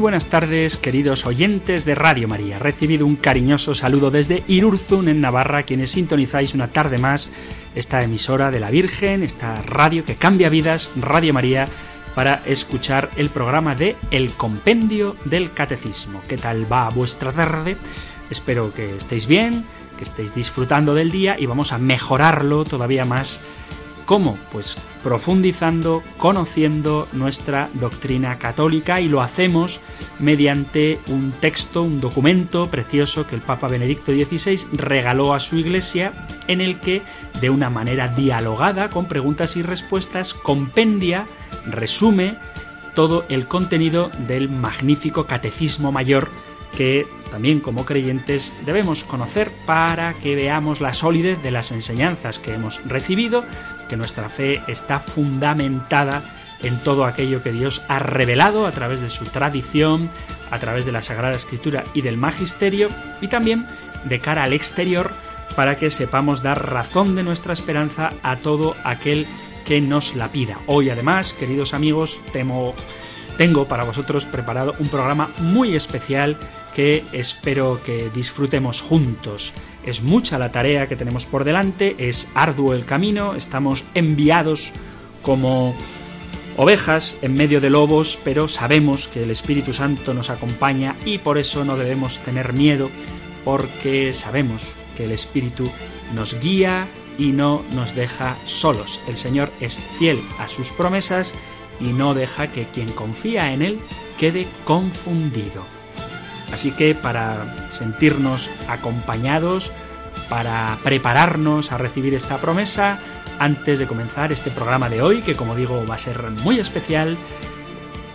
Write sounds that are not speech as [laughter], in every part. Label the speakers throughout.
Speaker 1: Buenas tardes, queridos oyentes de Radio María. Recibido un cariñoso saludo desde Irurzun, en Navarra, quienes sintonizáis una tarde más esta emisora de la Virgen, esta radio que cambia vidas, Radio María, para escuchar el programa de El Compendio del Catecismo. ¿Qué tal va vuestra tarde? Espero que estéis bien, que estéis disfrutando del día y vamos a mejorarlo todavía más ¿Cómo? Pues profundizando, conociendo nuestra doctrina católica y lo hacemos mediante un texto, un documento precioso que el Papa Benedicto XVI regaló a su iglesia en el que, de una manera dialogada, con preguntas y respuestas, compendia, resume todo el contenido del magnífico Catecismo Mayor que también como creyentes debemos conocer para que veamos la solidez de las enseñanzas que hemos recibido, que nuestra fe está fundamentada en todo aquello que Dios ha revelado a través de su tradición, a través de la Sagrada Escritura y del Magisterio, y también de cara al exterior, para que sepamos dar razón de nuestra esperanza a todo aquel que nos la pida. Hoy además, queridos amigos, temo, tengo para vosotros preparado un programa muy especial que espero que disfrutemos juntos. Es mucha la tarea que tenemos por delante, es arduo el camino, estamos enviados como ovejas en medio de lobos, pero sabemos que el Espíritu Santo nos acompaña y por eso no debemos tener miedo, porque sabemos que el Espíritu nos guía y no nos deja solos. El Señor es fiel a sus promesas y no deja que quien confía en Él quede confundido. Así que para sentirnos acompañados, para prepararnos a recibir esta promesa, antes de comenzar este programa de hoy, que como digo va a ser muy especial,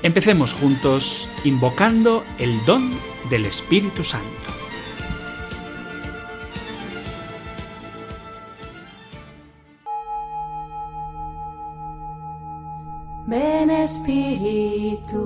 Speaker 1: empecemos juntos invocando el don del Espíritu Santo.
Speaker 2: Ven Espíritu.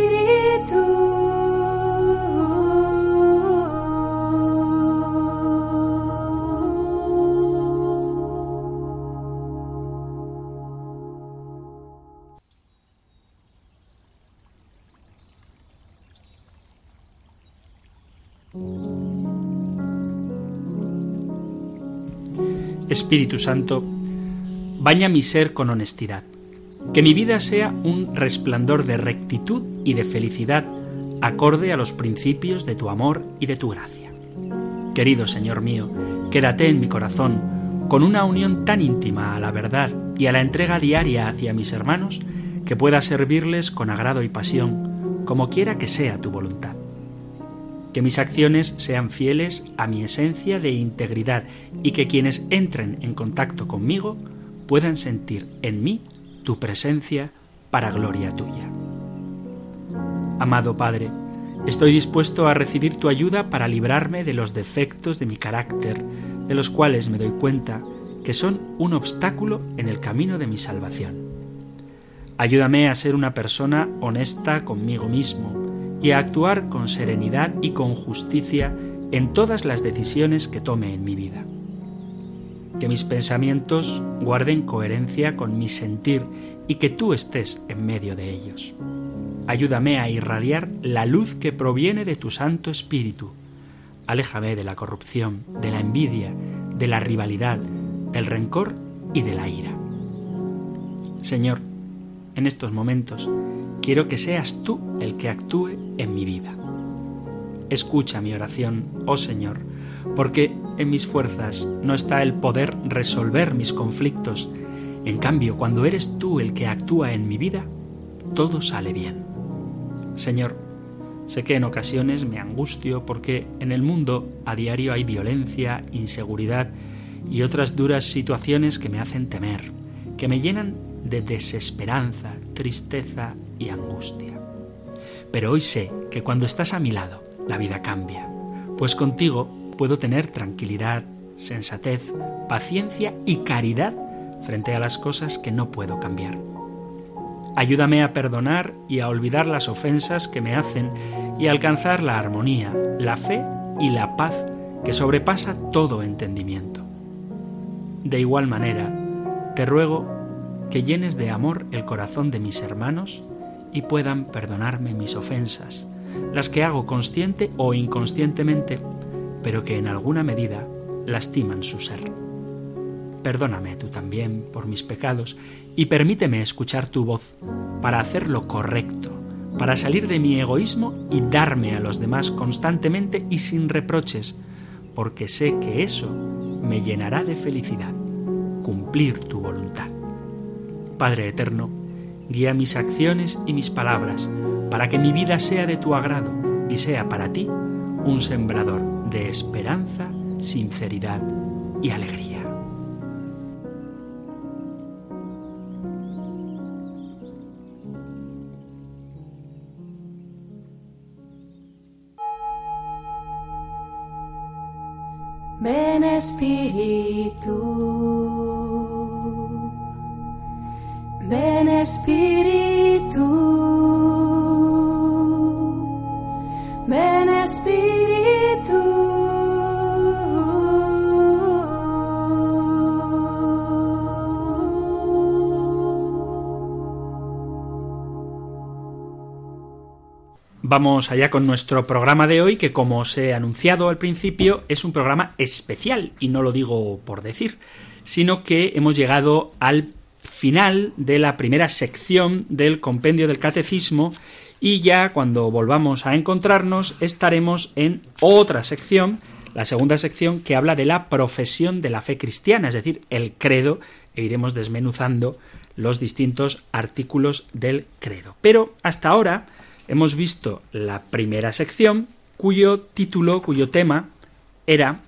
Speaker 1: Espíritu Santo, baña mi ser con honestidad, que mi vida sea un resplandor de rectitud y de felicidad acorde a los principios de tu amor y de tu gracia. Querido Señor mío, quédate en mi corazón con una unión tan íntima a la verdad y a la entrega diaria hacia mis hermanos que pueda servirles con agrado y pasión, como quiera que sea tu voluntad que mis acciones sean fieles a mi esencia de integridad y que quienes entren en contacto conmigo puedan sentir en mí tu presencia para gloria tuya. Amado Padre, estoy dispuesto a recibir tu ayuda para librarme de los defectos de mi carácter, de los cuales me doy cuenta que son un obstáculo en el camino de mi salvación. Ayúdame a ser una persona honesta conmigo mismo, y a actuar con serenidad y con justicia en todas las decisiones que tome en mi vida. Que mis pensamientos guarden coherencia con mi sentir y que tú estés en medio de ellos. Ayúdame a irradiar la luz que proviene de tu Santo Espíritu. Aléjame de la corrupción, de la envidia, de la rivalidad, del rencor y de la ira. Señor, en estos momentos quiero que seas tú el que actúe en mi vida. Escucha mi oración, oh Señor, porque en mis fuerzas no está el poder resolver mis conflictos. En cambio, cuando eres tú el que actúa en mi vida, todo sale bien. Señor, sé que en ocasiones me angustio porque en el mundo a diario hay violencia, inseguridad y otras duras situaciones que me hacen temer, que me llenan de desesperanza, tristeza y angustia. Pero hoy sé que cuando estás a mi lado, la vida cambia, pues contigo puedo tener tranquilidad, sensatez, paciencia y caridad frente a las cosas que no puedo cambiar. Ayúdame a perdonar y a olvidar las ofensas que me hacen y a alcanzar la armonía, la fe y la paz que sobrepasa todo entendimiento. De igual manera, te ruego que llenes de amor el corazón de mis hermanos y puedan perdonarme mis ofensas, las que hago consciente o inconscientemente, pero que en alguna medida lastiman su ser. Perdóname tú también por mis pecados y permíteme escuchar tu voz para hacer lo correcto, para salir de mi egoísmo y darme a los demás constantemente y sin reproches, porque sé que eso me llenará de felicidad, cumplir tu voluntad. Padre Eterno, guía mis acciones y mis palabras, para que mi vida sea de tu agrado y sea para ti un sembrador de esperanza, sinceridad y alegría.
Speaker 2: Ven ven Espíritu, ven Espíritu.
Speaker 1: Vamos allá con nuestro programa de hoy, que como os he anunciado al principio, es un programa especial, y no lo digo por decir, sino que hemos llegado al final de la primera sección del compendio del catecismo y ya cuando volvamos a encontrarnos estaremos en otra sección, la segunda sección que habla de la profesión de la fe cristiana, es decir, el credo, e iremos desmenuzando los distintos artículos del credo. Pero hasta ahora hemos visto la primera sección cuyo título, cuyo tema era,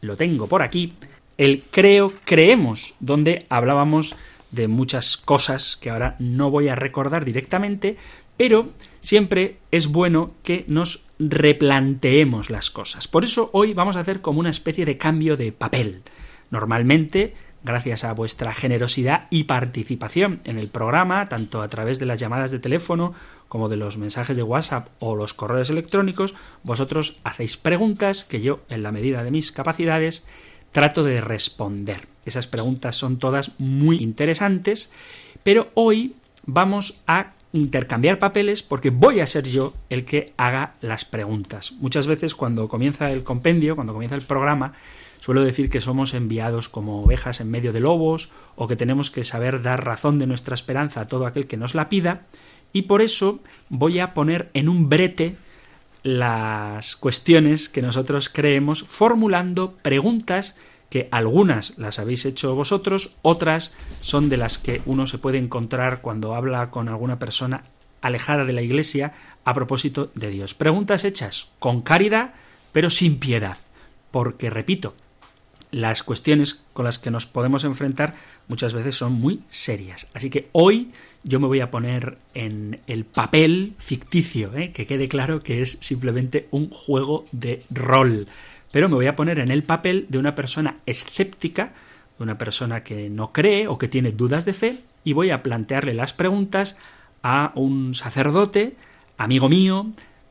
Speaker 1: lo tengo por aquí, el creo, creemos, donde hablábamos de muchas cosas que ahora no voy a recordar directamente, pero siempre es bueno que nos replanteemos las cosas. Por eso hoy vamos a hacer como una especie de cambio de papel. Normalmente gracias a vuestra generosidad y participación en el programa, tanto a través de las llamadas de teléfono como de los mensajes de WhatsApp o los correos electrónicos, vosotros hacéis preguntas que yo, en la medida de mis capacidades, trato de responder. Esas preguntas son todas muy interesantes, pero hoy vamos a intercambiar papeles porque voy a ser yo el que haga las preguntas. Muchas veces cuando comienza el compendio, cuando comienza el programa, Suelo decir que somos enviados como ovejas en medio de lobos o que tenemos que saber dar razón de nuestra esperanza a todo aquel que nos la pida y por eso voy a poner en un brete las cuestiones que nosotros creemos formulando preguntas que algunas las habéis hecho vosotros, otras son de las que uno se puede encontrar cuando habla con alguna persona alejada de la iglesia a propósito de Dios. Preguntas hechas con caridad, pero sin piedad, porque repito, las cuestiones con las que nos podemos enfrentar muchas veces son muy serias. Así que hoy yo me voy a poner en el papel ficticio, ¿eh? que quede claro que es simplemente un juego de rol. Pero me voy a poner en el papel de una persona escéptica, de una persona que no cree o que tiene dudas de fe, y voy a plantearle las preguntas a un sacerdote, amigo mío,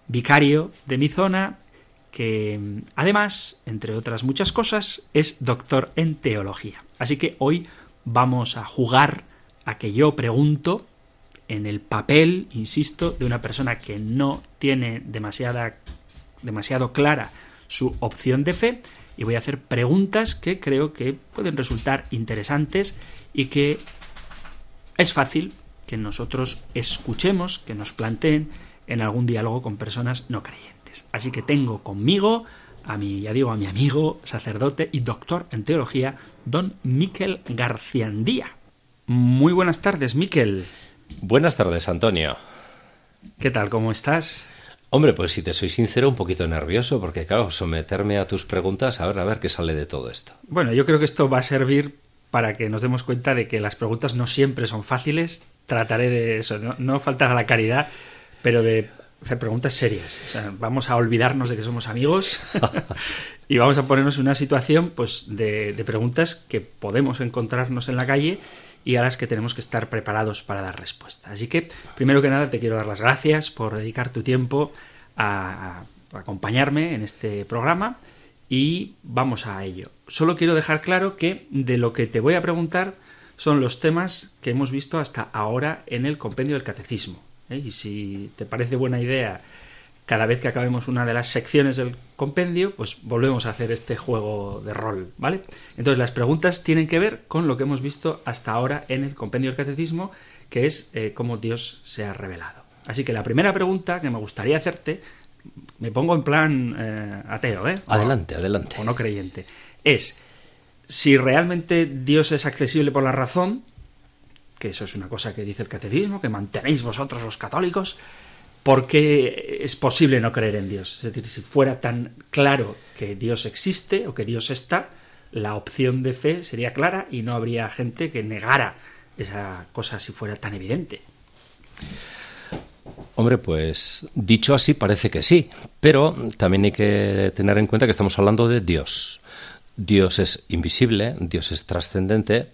Speaker 1: vicario de mi zona, que además, entre otras muchas cosas, es doctor en teología. Así que hoy vamos a jugar a que yo pregunto en el papel, insisto, de una persona que no tiene demasiada, demasiado clara su opción de fe y voy a hacer preguntas que creo que pueden resultar interesantes y que es fácil que nosotros escuchemos, que nos planteen en algún diálogo con personas no creyentes. Así que tengo conmigo a mi, ya digo, a mi amigo, sacerdote y doctor en teología, don Miquel Garciandía. Muy buenas tardes, Miquel.
Speaker 3: Buenas tardes, Antonio.
Speaker 1: ¿Qué tal? ¿Cómo estás?
Speaker 3: Hombre, pues si te soy sincero, un poquito nervioso, porque claro, someterme a tus preguntas, a ver, a ver qué sale de todo esto.
Speaker 1: Bueno, yo creo que esto va a servir para que nos demos cuenta de que las preguntas no siempre son fáciles. Trataré de eso, no, no faltar a la caridad, pero de hacer preguntas serias. O sea, vamos a olvidarnos de que somos amigos [laughs] y vamos a ponernos en una situación pues, de, preguntas que podemos encontrarnos en la calle y a las que tenemos que estar preparados para dar respuesta. Así que, primero que nada, te quiero dar las gracias por dedicar tu tiempo a acompañarme en este programa y vamos a ello. Solo quiero dejar claro que de lo que te voy a preguntar son los temas que hemos visto hasta ahora en el compendio del catecismo. ¿Eh? Y si te parece buena idea, cada vez que acabemos una de las secciones del compendio, pues volvemos a hacer este juego de rol, ¿vale? Entonces las preguntas tienen que ver con lo que hemos visto hasta ahora en el compendio del catecismo, que es eh, cómo Dios se ha revelado. Así que la primera pregunta que me gustaría hacerte, me pongo en plan eh, ateo, ¿eh?
Speaker 3: Adelante, adelante.
Speaker 1: O no creyente, es si realmente Dios es accesible por la razón, que eso es una cosa que dice el catecismo, que mantenéis vosotros los católicos, ¿por qué es posible no creer en Dios? Es decir, si fuera tan claro que Dios existe o que Dios está, la opción de fe sería clara y no habría gente que negara esa cosa si fuera tan evidente.
Speaker 3: Hombre, pues dicho así parece que sí, pero también hay que tener en cuenta que estamos hablando de Dios. Dios es invisible, Dios es trascendente,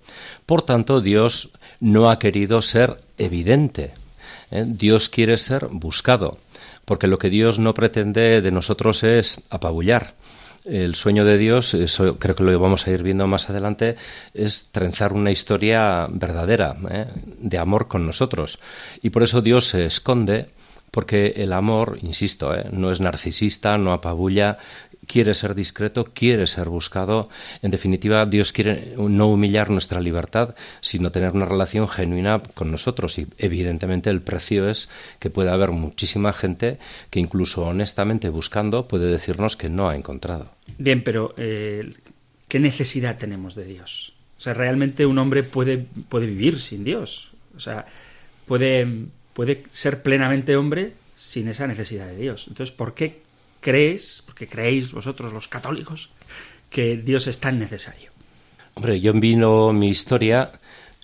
Speaker 3: por tanto Dios no ha querido ser evidente. ¿eh? Dios quiere ser buscado, porque lo que Dios no pretende de nosotros es apabullar. El sueño de Dios, eso creo que lo vamos a ir viendo más adelante, es trenzar una historia verdadera, ¿eh? de amor con nosotros. Y por eso Dios se esconde, porque el amor, insisto, ¿eh? no es narcisista, no apabulla, quiere ser discreto, quiere ser buscado. En definitiva, Dios quiere no humillar nuestra libertad, sino tener una relación genuina con nosotros. Y evidentemente el precio es que puede haber muchísima gente que incluso honestamente buscando puede decirnos que no ha encontrado.
Speaker 1: Bien, pero eh, ¿qué necesidad tenemos de Dios? O sea, realmente un hombre puede, puede vivir sin Dios. O sea, puede, puede ser plenamente hombre sin esa necesidad de Dios. Entonces, ¿por qué crees, porque creéis vosotros los católicos, que Dios es tan necesario?
Speaker 3: Hombre, yo vino mi historia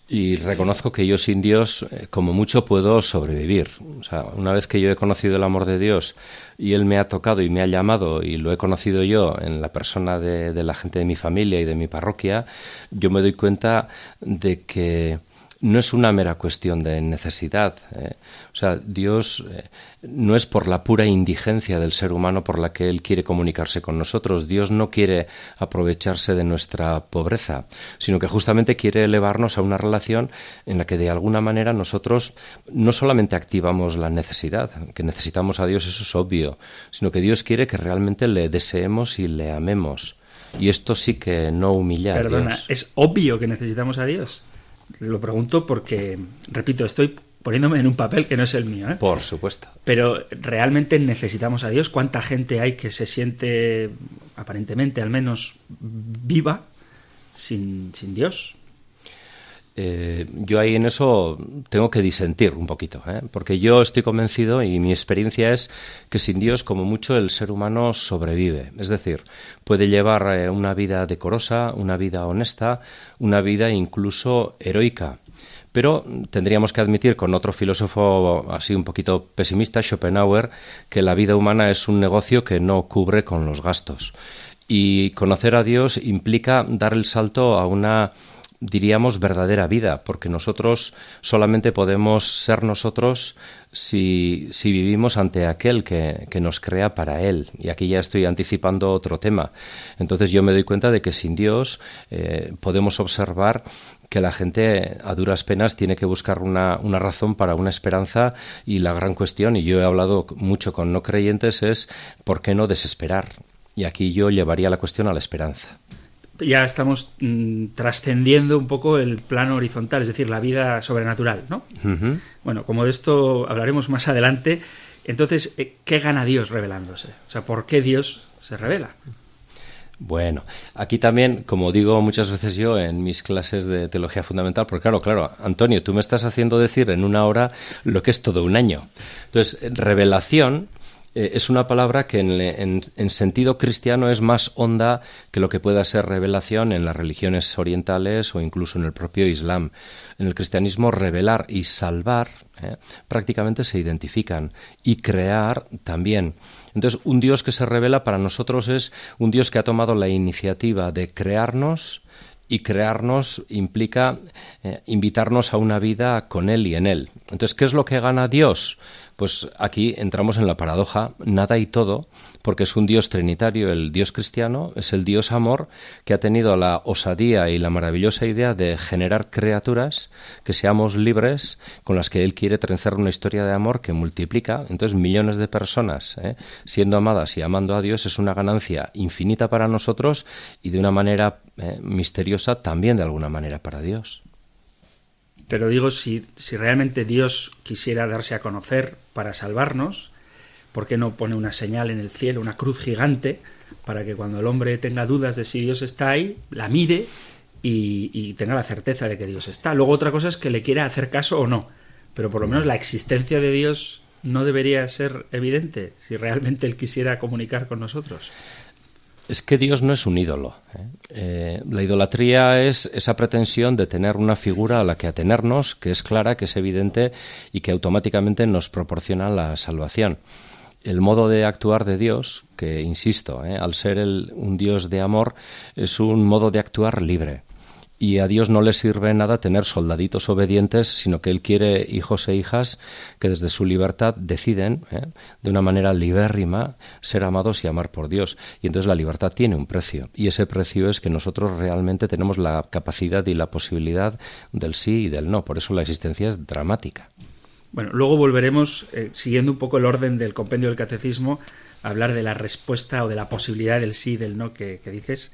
Speaker 3: y reconozco que yo sin Dios, eh, como mucho, puedo sobrevivir. O sea, una vez que yo he conocido el amor de Dios y Él me ha tocado y me ha llamado y lo he conocido yo en la persona de, de la gente de mi familia y de mi parroquia, yo me doy cuenta de que no es una mera cuestión de necesidad. ¿eh? O sea, Dios eh, no es por la pura indigencia del ser humano por la que Él quiere comunicarse con nosotros. Dios no quiere aprovecharse de nuestra pobreza, sino que justamente quiere elevarnos a una relación en la que de alguna manera nosotros no solamente activamos la necesidad, que necesitamos a Dios, eso es obvio, sino que Dios quiere que realmente le deseemos y le amemos. Y esto sí que no humilla
Speaker 1: Perdona,
Speaker 3: a Dios.
Speaker 1: es obvio que necesitamos a Dios. Lo pregunto porque, repito, estoy poniéndome en un papel que no es el mío. ¿eh?
Speaker 3: Por supuesto.
Speaker 1: Pero realmente necesitamos a Dios. ¿Cuánta gente hay que se siente, aparentemente al menos, viva sin, sin Dios?
Speaker 3: Eh, yo ahí en eso tengo que disentir un poquito, ¿eh? porque yo estoy convencido y mi experiencia es que sin Dios, como mucho, el ser humano sobrevive. Es decir, puede llevar eh, una vida decorosa, una vida honesta, una vida incluso heroica. Pero tendríamos que admitir con otro filósofo así un poquito pesimista, Schopenhauer, que la vida humana es un negocio que no cubre con los gastos. Y conocer a Dios implica dar el salto a una diríamos, verdadera vida, porque nosotros solamente podemos ser nosotros si, si vivimos ante aquel que, que, nos crea para Él. Y aquí ya estoy anticipando otro tema. Entonces yo me doy cuenta de que sin Dios eh, podemos observar que la gente a duras penas tiene que buscar una, una, razón para una esperanza y la gran cuestión, y yo he hablado mucho con no creyentes, es ¿por qué no desesperar? Y aquí yo llevaría la cuestión a la esperanza
Speaker 1: ya estamos mm, trascendiendo un poco el plano horizontal, es decir, la vida sobrenatural, ¿no?
Speaker 3: Uh -huh.
Speaker 1: Bueno, como de esto hablaremos más adelante, entonces, eh, ¿qué gana Dios revelándose? O sea, ¿por qué Dios se revela?
Speaker 3: Bueno, aquí también, como digo muchas veces yo en mis clases de teología fundamental, porque claro, claro, Antonio, tú me estás haciendo decir en una hora lo que es todo un año. Entonces, revelación eh, es una palabra que en, sentido cristiano es más honda que lo que pueda ser revelación en las religiones orientales o incluso en el propio Islam. En el cristianismo, revelar y salvar eh, prácticamente se identifican y crear también. Entonces, un Dios que se revela para nosotros es un Dios que ha tomado la iniciativa de crearnos y crearnos implica eh, invitarnos a una vida con Él y en Él. Entonces, ¿qué es lo que gana Dios? Pues aquí entramos en la paradoja, nada y todo, porque es un Dios trinitario, el Dios cristiano, es el Dios amor que ha tenido la osadía y la maravillosa idea de generar criaturas que seamos libres, con las que Él quiere trenzar una historia de amor que multiplica. Entonces, millones de personas ¿eh? siendo amadas y amando a Dios es una ganancia infinita para nosotros y de una manera ¿eh? misteriosa también de alguna manera para Dios.
Speaker 1: Pero digo, si, si realmente Dios quisiera darse a conocer para salvarnos, ¿por qué no pone una señal en el cielo, una cruz gigante, para que cuando el hombre tenga dudas de si Dios está ahí, la mire y, tenga la certeza de que Dios está? Luego otra cosa es que le quiera hacer caso o no, pero por lo menos la existencia de Dios no debería ser evidente si realmente Él quisiera comunicar con nosotros.
Speaker 3: Es que Dios no es un ídolo. ¿eh? Eh, la idolatría es esa pretensión de tener una figura a la que atenernos, que es clara, que es evidente y que automáticamente nos proporciona la salvación. El modo de actuar de Dios, que insisto, ¿eh? al ser un Dios de amor, es un modo de actuar libre y a Dios no le sirve nada tener soldaditos obedientes, sino que Él quiere hijos e hijas que desde su libertad deciden, ¿eh? de una manera libérrima, ser amados y amar por Dios. Y entonces la libertad tiene un precio, y ese precio es que nosotros realmente tenemos la capacidad y la posibilidad del sí y del no. Por eso la existencia es dramática.
Speaker 1: Bueno, luego volveremos, eh, siguiendo un poco el orden del compendio del catecismo, a hablar de la respuesta o de la posibilidad del sí y del no que dices.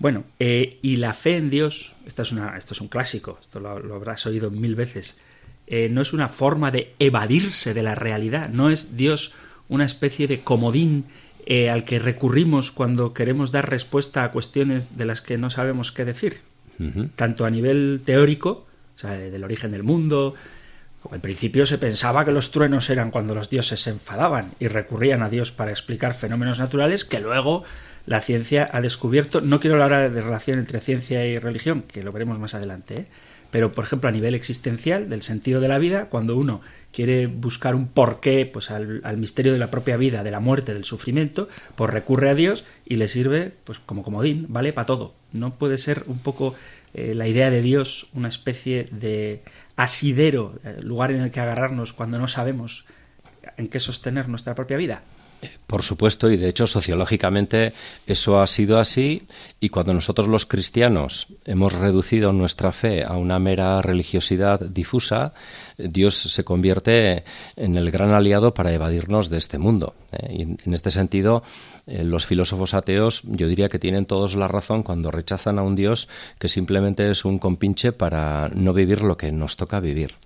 Speaker 1: Bueno, eh, y la fe en Dios, esto es, una, esto es un clásico, esto lo, habrás oído mil veces, eh, no es una forma de evadirse de la realidad, no es Dios una especie de comodín eh, al que recurrimos cuando queremos dar respuesta a cuestiones de las que no sabemos qué decir, tanto a nivel teórico, o sea, del origen del mundo, al principio se pensaba que los truenos eran cuando los dioses se enfadaban y recurrían a Dios para explicar fenómenos naturales que luego la ciencia ha descubierto, no quiero hablar de relación entre ciencia y religión, que lo veremos más adelante, ¿eh? Pero por ejemplo a nivel existencial, del sentido de la vida, cuando uno quiere buscar un porqué pues, al, misterio de la propia vida, de la muerte, del sufrimiento, pues recurre a Dios y le sirve pues como comodín, vale para todo. No puede ser un poco eh, la idea de Dios una especie de asidero, eh, lugar en el que agarrarnos cuando no sabemos en qué sostener nuestra propia vida.
Speaker 3: Por supuesto, y de hecho sociológicamente eso ha sido así, y cuando nosotros los cristianos hemos reducido nuestra fe a una mera religiosidad difusa, Dios se convierte en el gran aliado para evadirnos de este mundo. ¿eh? Y en este sentido, eh, los filósofos ateos yo diría que tienen todos la razón cuando rechazan a un Dios que simplemente es un compinche para no vivir lo que nos toca vivir.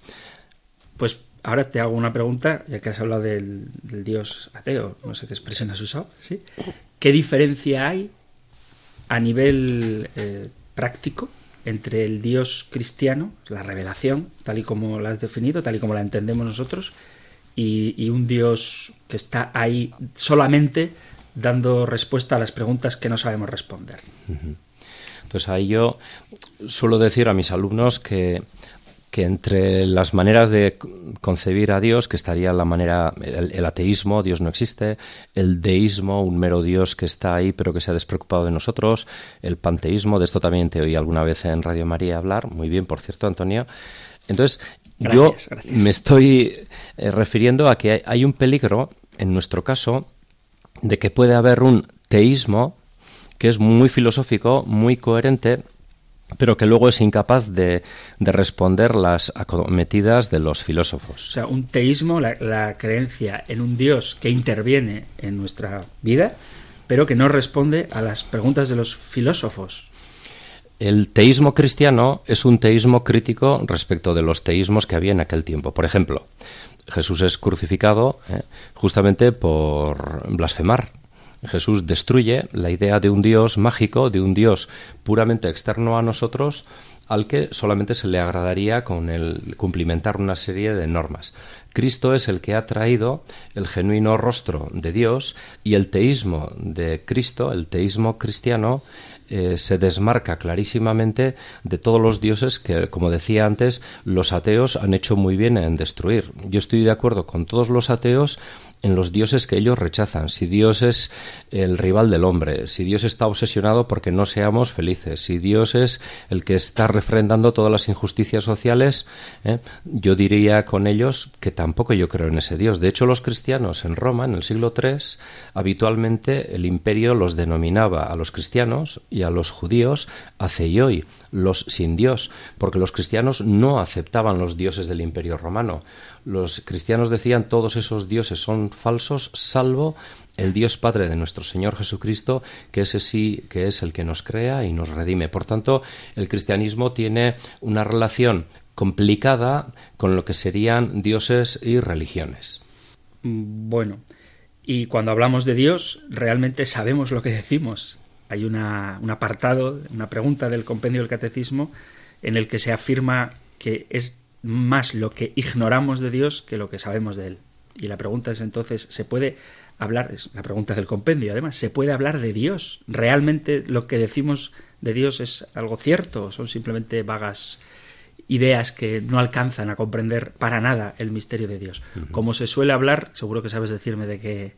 Speaker 1: Pues Ahora te hago una pregunta, ya que has hablado del, dios ateo, no sé qué expresión has usado, ¿sí? ¿Qué diferencia hay a nivel eh, práctico entre el dios cristiano, la revelación, tal y como la has definido, tal y como la entendemos nosotros, y, un dios que está ahí solamente dando respuesta a las preguntas que no sabemos responder?
Speaker 3: Entonces ahí yo suelo decir a mis alumnos que que entre las maneras de concebir a Dios, que estaría la manera, el, ateísmo, Dios no existe, el deísmo, un mero Dios que está ahí pero que se ha despreocupado de nosotros, el panteísmo, de esto también te oí alguna vez en Radio María hablar, muy bien, por cierto, Antonio. Entonces, yo me estoy eh, refiriendo a que hay un peligro, en nuestro caso, de que puede haber un teísmo que es muy filosófico, muy coherente, pero que luego es incapaz de, responder las acometidas de los filósofos.
Speaker 1: O sea, un teísmo, la, creencia en un Dios que interviene en nuestra vida, pero que no responde a las preguntas de los filósofos.
Speaker 3: El teísmo cristiano es un teísmo crítico respecto de los teísmos que había en aquel tiempo. Por ejemplo, Jesús es crucificado eh, justamente por blasfemar Jesús destruye la idea de un Dios mágico, de un Dios puramente externo a nosotros al que solamente se le agradaría con el cumplimentar una serie de normas. Cristo es el que ha traído el genuino rostro de Dios y el teísmo de Cristo, el teísmo cristiano, eh, se desmarca clarísimamente de todos los dioses que, como decía antes, los ateos han hecho muy bien en destruir. Yo estoy de acuerdo con todos los ateos en los dioses que ellos rechazan. Si Dios es el rival del hombre, si Dios está obsesionado porque no seamos felices, si Dios es el que está refrendando todas las injusticias sociales, ¿eh? yo diría con ellos que tampoco yo creo en ese Dios. De hecho, los cristianos en Roma, en el siglo III, habitualmente el imperio los denominaba a los cristianos y a los judíos hoy los sin Dios, porque los cristianos no aceptaban los dioses del imperio romano. Los cristianos decían todos esos dioses son falsos, salvo el Dios Padre de nuestro Señor Jesucristo, que ese sí que es el que nos crea y nos redime. Por tanto, el cristianismo tiene una relación complicada con lo que serían dioses y religiones.
Speaker 1: Bueno, y cuando hablamos de Dios, realmente sabemos lo que decimos. Hay una, un apartado, una pregunta del compendio del catecismo en el que se afirma que es más lo que ignoramos de Dios que lo que sabemos de Él. Y la pregunta es entonces, ¿se puede hablar, es la pregunta del compendio además, ¿se puede hablar de Dios? ¿Realmente lo que decimos de Dios es algo cierto o son simplemente vagas ideas que no alcanzan a comprender para nada el misterio de Dios? Como se suele hablar, seguro que sabes decirme de qué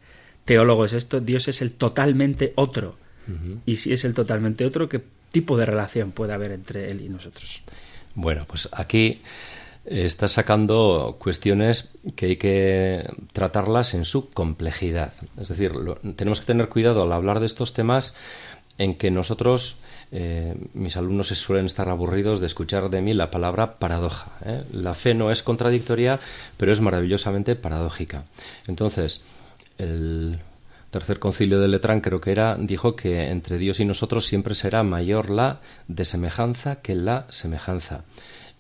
Speaker 1: teólogo es esto, Dios es el totalmente otro. Y si es el totalmente otro, ¿qué tipo de relación puede haber entre Él y nosotros?
Speaker 3: Bueno, pues aquí está sacando cuestiones que hay que tratarlas en su complejidad. Es decir, tenemos que tener cuidado al hablar de estos temas en que nosotros, eh, mis alumnos se suelen estar aburridos de escuchar de mí la palabra paradoja. ¿eh? La fe no es contradictoria, pero es maravillosamente paradójica. Entonces, el tercer concilio de Letrán creo que era, dijo que entre Dios y nosotros siempre será mayor la desemejanza que la semejanza.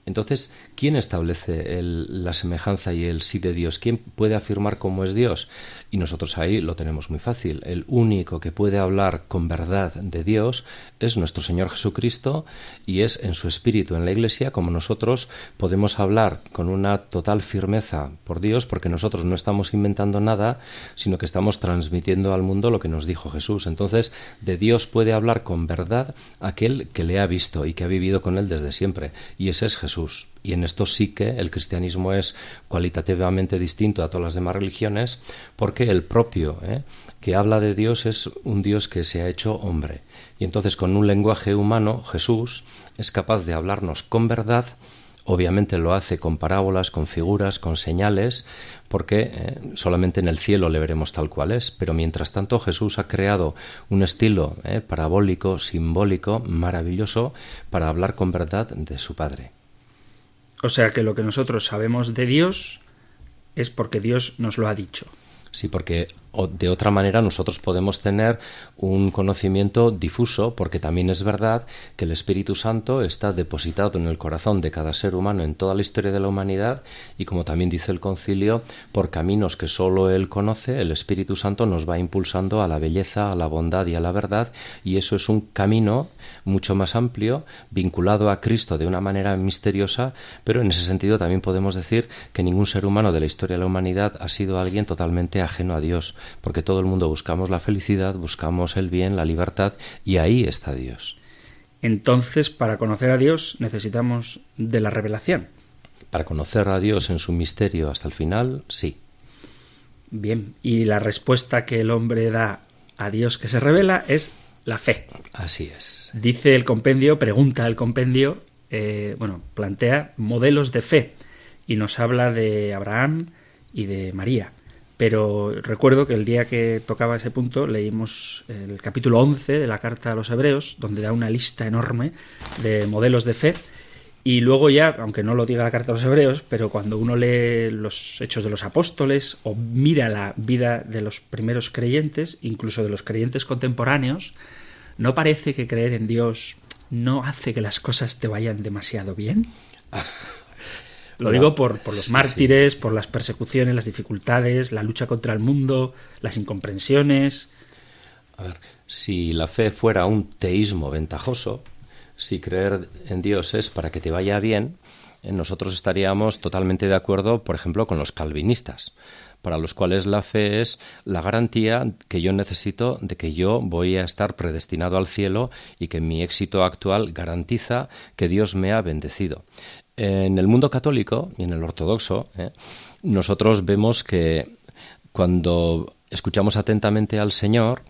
Speaker 3: Entonces, ¿quién establece la semejanza y el sí de Dios? ¿Quién puede afirmar cómo es Dios? Y nosotros ahí lo tenemos muy fácil. El único que puede hablar con verdad de Dios es nuestro Señor Jesucristo y es en su espíritu en la Iglesia como nosotros podemos hablar con una total firmeza por Dios porque nosotros no estamos inventando nada, sino que estamos transmitiendo al mundo lo que nos dijo Jesús. Entonces, de Dios puede hablar con verdad aquel que le ha visto y que ha vivido con él desde siempre. Y ese es Jesús. Y en esto sí que el cristianismo es cualitativamente distinto a todas las demás religiones, porque el propio ¿eh? que habla de Dios es un Dios que se ha hecho hombre. Y entonces con un lenguaje humano, Jesús es capaz de hablarnos con verdad, obviamente lo hace con parábolas, con figuras, con señales, porque ¿eh? solamente en el cielo le veremos tal cual es. Pero mientras tanto Jesús ha creado un estilo ¿eh? parabólico, simbólico, maravilloso, para hablar con verdad de su Padre.
Speaker 1: O sea que lo que nosotros sabemos de Dios es porque Dios nos lo ha dicho.
Speaker 3: Sí, porque de otra manera nosotros podemos tener un conocimiento difuso, porque también es verdad que el Espíritu Santo está depositado en el corazón de cada ser humano en toda la historia de la humanidad y como también dice el concilio, por caminos que sólo Él conoce, el Espíritu Santo nos va impulsando a la belleza, a la bondad y a la verdad y eso es un camino mucho más amplio, vinculado a Cristo de una manera misteriosa, pero en ese sentido también podemos decir que ningún ser humano de la historia de la humanidad ha sido alguien totalmente ajeno a Dios porque todo el mundo buscamos la felicidad, buscamos el bien, la libertad, y ahí está Dios.
Speaker 1: Entonces, para conocer a Dios necesitamos de la revelación.
Speaker 3: Para conocer a Dios en su misterio hasta el final, sí.
Speaker 1: Bien, y la respuesta que el hombre da a Dios que se revela es la fe.
Speaker 3: Así es.
Speaker 1: Dice el compendio, pregunta el compendio, eh, bueno, plantea modelos de fe y nos habla de Abraham y de María. Pero recuerdo que el día que tocaba ese punto leímos el capítulo 11 de la carta a los hebreos, donde da una lista enorme de modelos de fe. Y luego ya, aunque no lo diga la carta a los hebreos, pero cuando uno lee los hechos de los apóstoles o mira la vida de los primeros creyentes, incluso de los creyentes contemporáneos, no parece que creer en Dios no hace que las cosas te vayan demasiado bien. [laughs] Lo digo por, por los mártires, por las persecuciones, las dificultades, la lucha contra el mundo, las incomprensiones.
Speaker 3: A ver, si la fe fuera un teísmo ventajoso, si creer en Dios es para que te vaya bien, eh, nosotros estaríamos totalmente de acuerdo, por ejemplo, con los calvinistas para los cuales la fe es la garantía que yo necesito de que yo voy a estar predestinado al cielo y que mi éxito actual garantiza que Dios me ha bendecido. En el mundo católico y en el ortodoxo, ¿eh? nosotros vemos que cuando escuchamos atentamente al Señor,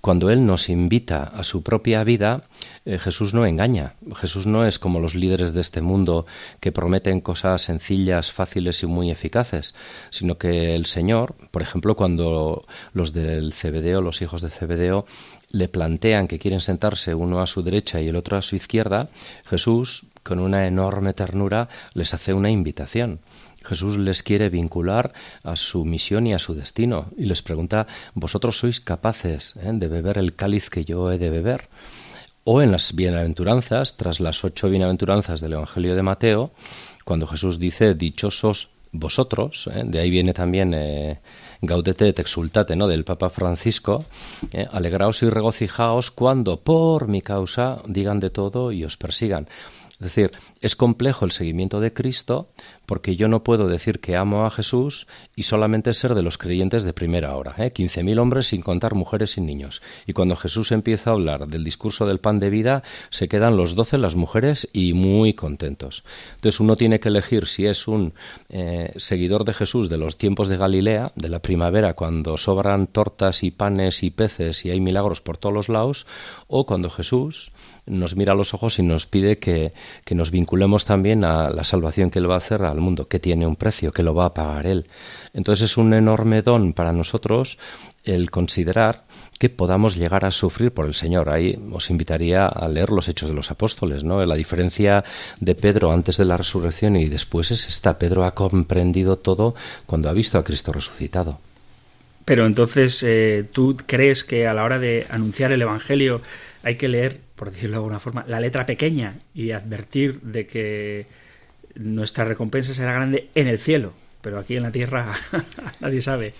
Speaker 3: cuando Él nos invita a su propia vida, eh, Jesús no engaña. Jesús no es como los líderes de este mundo que prometen cosas sencillas, fáciles y muy eficaces, sino que el Señor, por ejemplo, cuando los del CBDO, los hijos de CBDO, le plantean que quieren sentarse uno a su derecha y el otro a su izquierda, Jesús, con una enorme ternura, les hace una invitación. Jesús les quiere vincular a su misión y a su destino y les pregunta, ¿vosotros sois capaces eh, de beber el cáliz que yo he de beber? O en las bienaventuranzas, tras las ocho bienaventuranzas del Evangelio de Mateo, cuando Jesús dice, dichosos vosotros, eh, de ahí viene también eh, Gaudete et exultate, ¿no? del Papa Francisco, alegraos y regocijaos cuando por mi causa digan de todo y os persigan. Es decir, es complejo el seguimiento de Cristo porque yo no puedo decir que amo a Jesús y solamente ser de los creyentes de primera hora. ¿eh? 15.000 hombres sin contar mujeres y niños. Y cuando Jesús empieza a hablar del discurso del pan de vida, se quedan los doce, las mujeres, y muy contentos. Entonces uno tiene que elegir si es un eh, seguidor de Jesús de los tiempos de Galilea, de la primavera, cuando sobran tortas y panes y peces y hay milagros por todos los lados, o cuando Jesús nos mira a los ojos y nos pide que, que nos vinculemos también a la salvación que Él va a hacer al mundo, que tiene un precio, que lo va a pagar Él. Entonces es un enorme don para nosotros el considerar que podamos llegar a sufrir por el Señor. Ahí os invitaría a leer los Hechos de los Apóstoles, ¿no? La diferencia de Pedro antes de la resurrección y después es esta. Pedro ha comprendido todo cuando ha visto a Cristo resucitado.
Speaker 1: Pero entonces, eh, ¿tú crees que a la hora de anunciar el Evangelio hay que leer, por decirlo de alguna forma, la letra pequeña y advertir de que nuestra recompensa será grande en el cielo, pero aquí en la tierra [laughs] nadie sabe.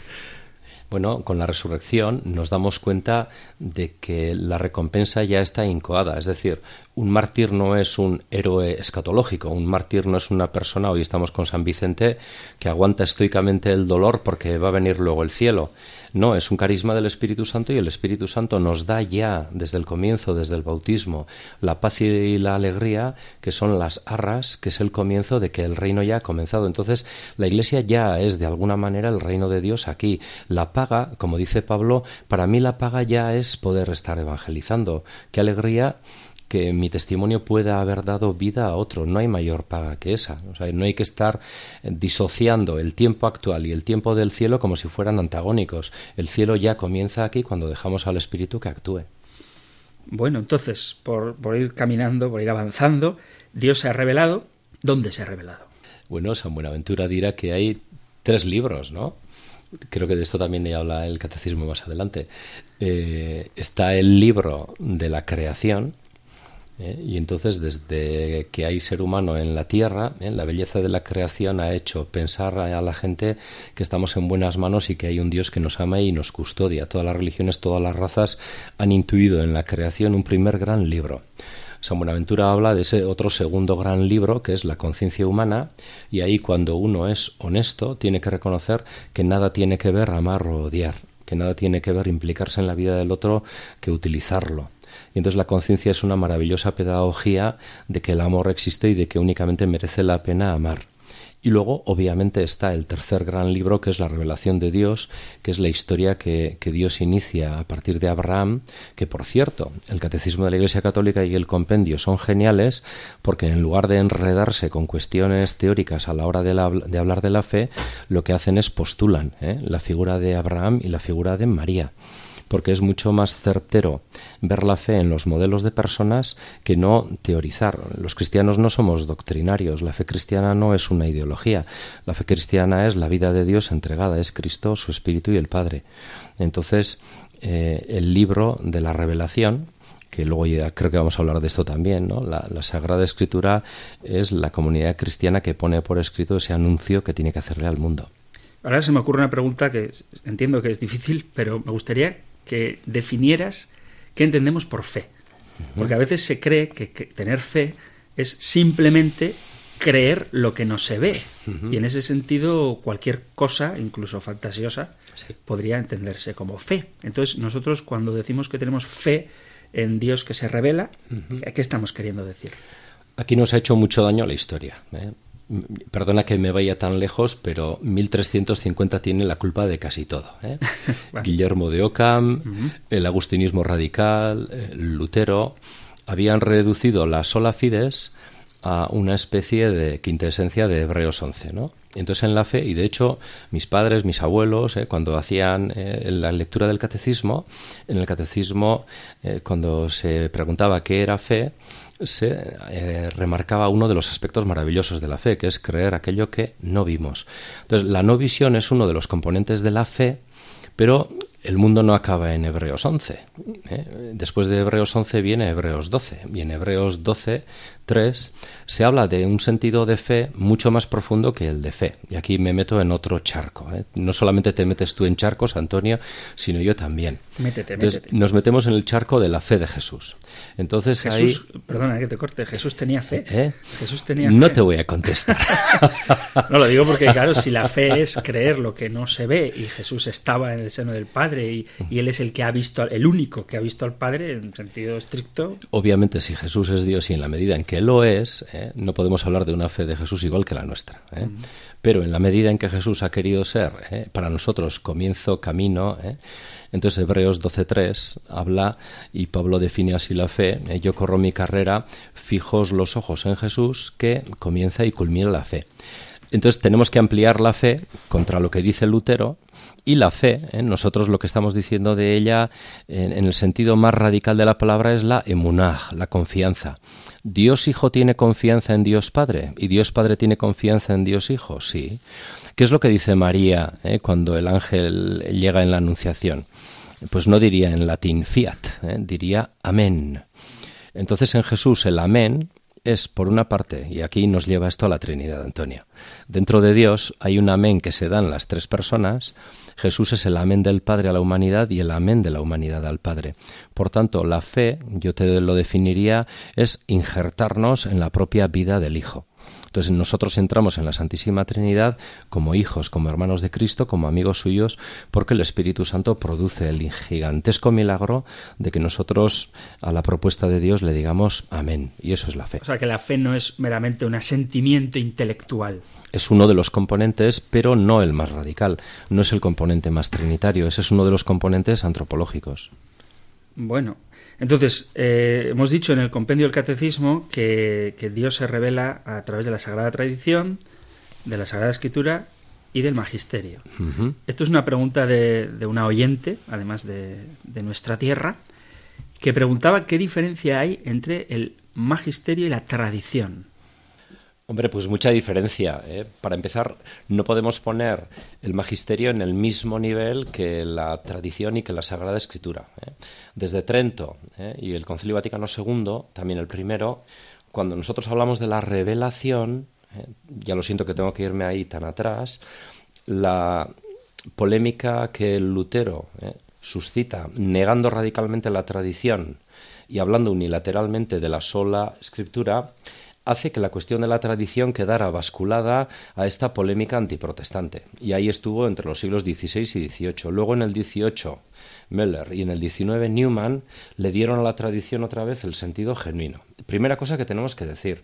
Speaker 3: Bueno, con la resurrección nos damos cuenta de que la recompensa ya está incoada, es decir, un mártir no es un héroe escatológico, un mártir no es una persona, hoy estamos con San Vicente, que aguanta estoicamente el dolor porque va a venir luego el cielo. No, es un carisma del Espíritu Santo y el Espíritu Santo nos da ya desde el comienzo, desde el bautismo, la paz y la alegría, que son las arras, que es el comienzo de que el reino ya ha comenzado. Entonces, la Iglesia ya es de alguna manera el reino de Dios aquí. La paga, como dice Pablo, para mí la paga ya es poder estar evangelizando. Qué alegría que mi testimonio pueda haber dado vida a otro. No hay mayor paga que esa. O sea, no hay que estar disociando el tiempo actual y el tiempo del cielo como si fueran antagónicos. El cielo ya comienza aquí cuando dejamos al Espíritu que actúe.
Speaker 1: Bueno, entonces, por, por ir caminando, por ir avanzando, Dios se ha revelado. ¿Dónde se ha revelado?
Speaker 3: Bueno, San Buenaventura dirá que hay tres libros, ¿no? creo que de esto también habla el catecismo más adelante. Eh, está el libro de la creación, ¿eh? Y entonces, desde que hay ser humano en la tierra, ¿eh? la belleza de la creación ha hecho pensar a la gente que estamos en buenas manos y que hay un Dios que nos ama y nos custodia. Todas las religiones, todas las razas han intuido en la creación un primer gran libro. San Buenaventura habla de ese otro segundo gran libro que es la conciencia humana y ahí cuando uno es honesto tiene que reconocer que nada tiene que ver amar o odiar, que nada tiene que ver implicarse en la vida del otro que utilizarlo. Y entonces la conciencia es una maravillosa pedagogía de que el amor existe y de que únicamente merece la pena amar. Y luego, obviamente, está el tercer gran libro, que es la revelación de Dios, que es la historia que, que, Dios inicia a partir de Abraham, que por cierto, el Catecismo de la Iglesia Católica y el compendio son geniales, porque en lugar de enredarse con cuestiones teóricas a la hora de, la, de hablar de la fe, lo que hacen es postulan ¿eh? la figura de Abraham y la figura de María porque es mucho más certero ver la fe en los modelos de personas que no teorizar. Los cristianos no somos doctrinarios, la fe cristiana no es una ideología, la fe cristiana es la vida de Dios entregada, es Cristo, su Espíritu y el Padre. Entonces, eh, el libro de la revelación, que luego ya creo que vamos a hablar de esto también, ¿no? La, la, Sagrada Escritura es la comunidad cristiana que pone por escrito ese anuncio que tiene que hacerle al mundo.
Speaker 1: Ahora se me ocurre una pregunta que entiendo que es difícil, pero me gustaría que definieras qué entendemos por fe. Porque a veces se cree que, que tener fe es simplemente creer lo que no se ve. Y en ese sentido, cualquier cosa, incluso fantasiosa, podría entenderse como fe. Entonces, nosotros cuando decimos que tenemos fe en Dios que se revela, ¿qué estamos queriendo decir?
Speaker 3: Aquí nos ha hecho mucho daño la historia. ¿eh? Perdona que me vaya tan lejos, pero 1350 tiene la culpa de casi todo. ¿eh? [laughs] Guillermo de Ockham, el agustinismo radical, Lutero, habían reducido la sola fides a una especie de quintesencia de Hebreos 11, ¿no? Entonces en la fe, y de hecho mis padres, mis abuelos, ¿eh? cuando hacían eh, la lectura del catecismo, en el catecismo, eh, cuando se preguntaba qué era fe, se remarcaba uno de los aspectos maravillosos de la fe, que es creer aquello que no vimos. Entonces la no visión es uno de los componentes de la fe, pero el mundo no acaba en Hebreos 11. Después de Hebreos 11 viene Hebreos 12. Y en Hebreos 12 3, se habla de un sentido de fe mucho más profundo que el de fe. Y aquí me meto en otro charco. ¿eh? No solamente te metes tú en charcos, Antonio, sino yo también.
Speaker 1: Métete,
Speaker 3: Entonces, Nos metemos en el charco de la fe de Jesús. Entonces
Speaker 1: Jesús, perdona que te corte, Jesús tenía fe.
Speaker 3: ¿Eh?
Speaker 1: Jesús tenía
Speaker 3: no te voy a contestar. [laughs]
Speaker 1: no lo digo porque, claro, si la fe es creer lo que no se ve y Jesús estaba en el seno del Padre y, y él es el que ha visto, el único que ha visto al Padre en sentido estricto.
Speaker 3: Obviamente, si Jesús es Dios y en la medida en que lo es, ¿eh? no podemos hablar de una fe de Jesús igual que la nuestra. ¿eh? Pero en la medida en que Jesús ha querido ser ¿eh? para nosotros comienzo, camino, entonces Hebreos 12.3 habla y Pablo define así la fe, yo corro mi carrera, fijos los ojos en Jesús que comienza y culmina la fe. Entonces tenemos que ampliar la fe contra lo que dice Lutero y la fe, ¿eh? nosotros lo que estamos diciendo de ella en, el sentido más radical de la palabra es la emunah, la confianza. ¿Dios Hijo tiene confianza en Dios Padre? ¿Y Dios Padre tiene confianza en Dios Hijo? Sí. ¿Qué es lo que dice María ¿eh? cuando el ángel llega en la Anunciación? Pues no diría en latín fiat, ¿eh? diría amén. Entonces en Jesús el amén es, por una parte, y aquí nos lleva esto a la Trinidad, Antonio. Dentro de Dios hay un amén que se dan las tres personas. Jesús es el amén del Padre a la humanidad y el amén de la humanidad al Padre. Por tanto, la fe, yo te lo definiría, es injertarnos en la propia vida del Hijo. Entonces nosotros entramos en la Santísima Trinidad como hijos, como hermanos de Cristo, como amigos suyos, porque el Espíritu Santo produce el gigantesco milagro de que nosotros a la propuesta de Dios le digamos amén. Y eso es la fe.
Speaker 1: O sea que la fe no es meramente un asentimiento intelectual.
Speaker 3: Es uno de los componentes, pero no el más radical. No es el componente más trinitario, ese es uno de los componentes antropológicos.
Speaker 1: Bueno, entonces, eh, hemos dicho en el compendio del catecismo que, Dios se revela a través de la Sagrada Tradición, de la Sagrada Escritura y del Magisterio. Esto es una pregunta de, una oyente, además de, de, nuestra tierra, que preguntaba qué diferencia hay entre el Magisterio y la tradición.
Speaker 3: Hombre, pues mucha diferencia. ¿eh? Para empezar, no podemos poner el magisterio en el mismo nivel que la tradición y que la Sagrada Escritura. ¿eh? Desde Trento ¿eh? y el Concilio Vaticano II, también el primero, cuando nosotros hablamos de la revelación, ya lo siento que tengo que irme ahí tan atrás, la polémica que Lutero suscita negando radicalmente la tradición y hablando unilateralmente de la sola escritura, hace que la cuestión de la tradición quedara basculada a esta polémica antiprotestante. Y ahí estuvo entre los siglos XVI y XVIII. Luego en el XVIII, Müller y en el XIX, Newman le dieron a la tradición otra vez el sentido genuino. Primera cosa que tenemos que decir.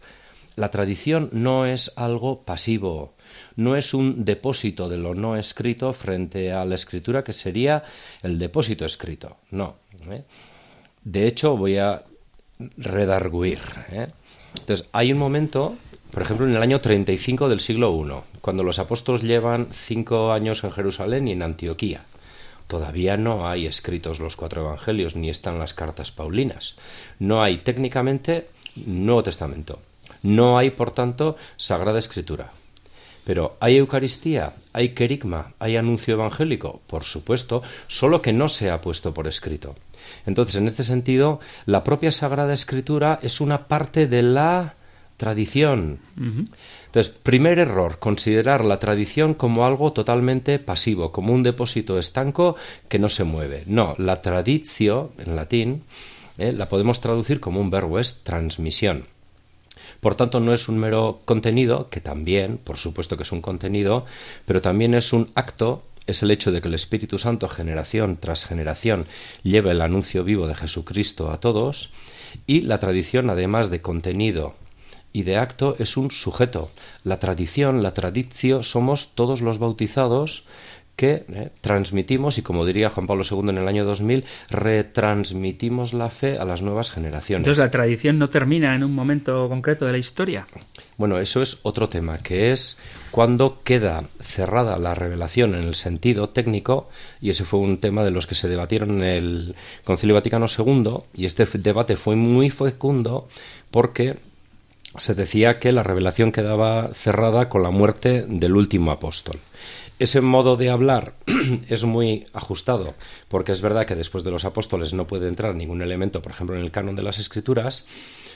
Speaker 3: La tradición no es algo pasivo, no es un depósito de lo no escrito frente a la escritura que sería el depósito escrito. No. ¿eh? De hecho, voy a redarguir. ¿eh? Entonces, hay un momento, por ejemplo, en el año 35 del siglo I, cuando los apóstoles llevan cinco años en Jerusalén y en Antioquía. Todavía no hay escritos los cuatro evangelios ni están las cartas paulinas. No hay técnicamente Nuevo Testamento. No hay, por tanto, Sagrada Escritura. Pero ¿hay Eucaristía? ¿Hay querigma? ¿Hay anuncio evangélico? Por supuesto, solo que no se ha puesto por escrito. Entonces, en este sentido, la propia Sagrada Escritura es una parte de la tradición. Entonces, primer error, considerar la tradición como algo totalmente pasivo, como un depósito estanco que no se mueve. No, la traditio, en latín, ¿eh? la podemos traducir como un verbo, es transmisión. Por tanto, no es un mero contenido, que también, por supuesto que es un contenido, pero también es un acto es el hecho de que el Espíritu Santo generación tras generación lleve el anuncio vivo de Jesucristo a todos y la tradición además de contenido y de acto es un sujeto. La tradición, la tradicio, somos todos los bautizados que eh, transmitimos y como diría Juan Pablo II en el año 2000, retransmitimos la fe a las nuevas generaciones.
Speaker 1: Entonces la tradición no termina en un momento concreto de la historia.
Speaker 3: Bueno, eso es otro tema, que es cuando queda cerrada la revelación en el sentido técnico, y ese fue un tema de los que se debatieron en el Concilio Vaticano II, y este debate fue muy fecundo porque se decía que la revelación quedaba cerrada con la muerte del último apóstol ese modo de hablar [clears throat] es muy ajustado, porque es verdad que después de los apóstoles no puede entrar ningún elemento, por ejemplo, en el canon de las escrituras,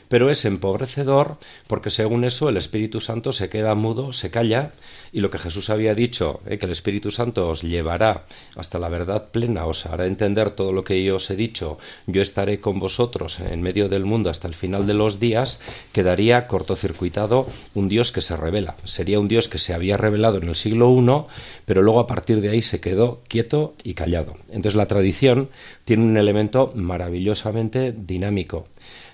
Speaker 3: pero es empobrecedor porque según eso el Espíritu Santo se queda mudo, se calla, y lo que Jesús había dicho, eh, que el Espíritu Santo os llevará hasta la verdad plena, os hará entender todo lo que yo os he dicho, yo estaré con vosotros en medio del mundo hasta el final de los días, quedaría cortocircuitado un Dios que se revela. Sería un Dios que se había revelado en el siglo I, pero luego a partir de ahí se quedó quieto y callado. Entonces la tradición tiene un elemento maravillosamente dinámico.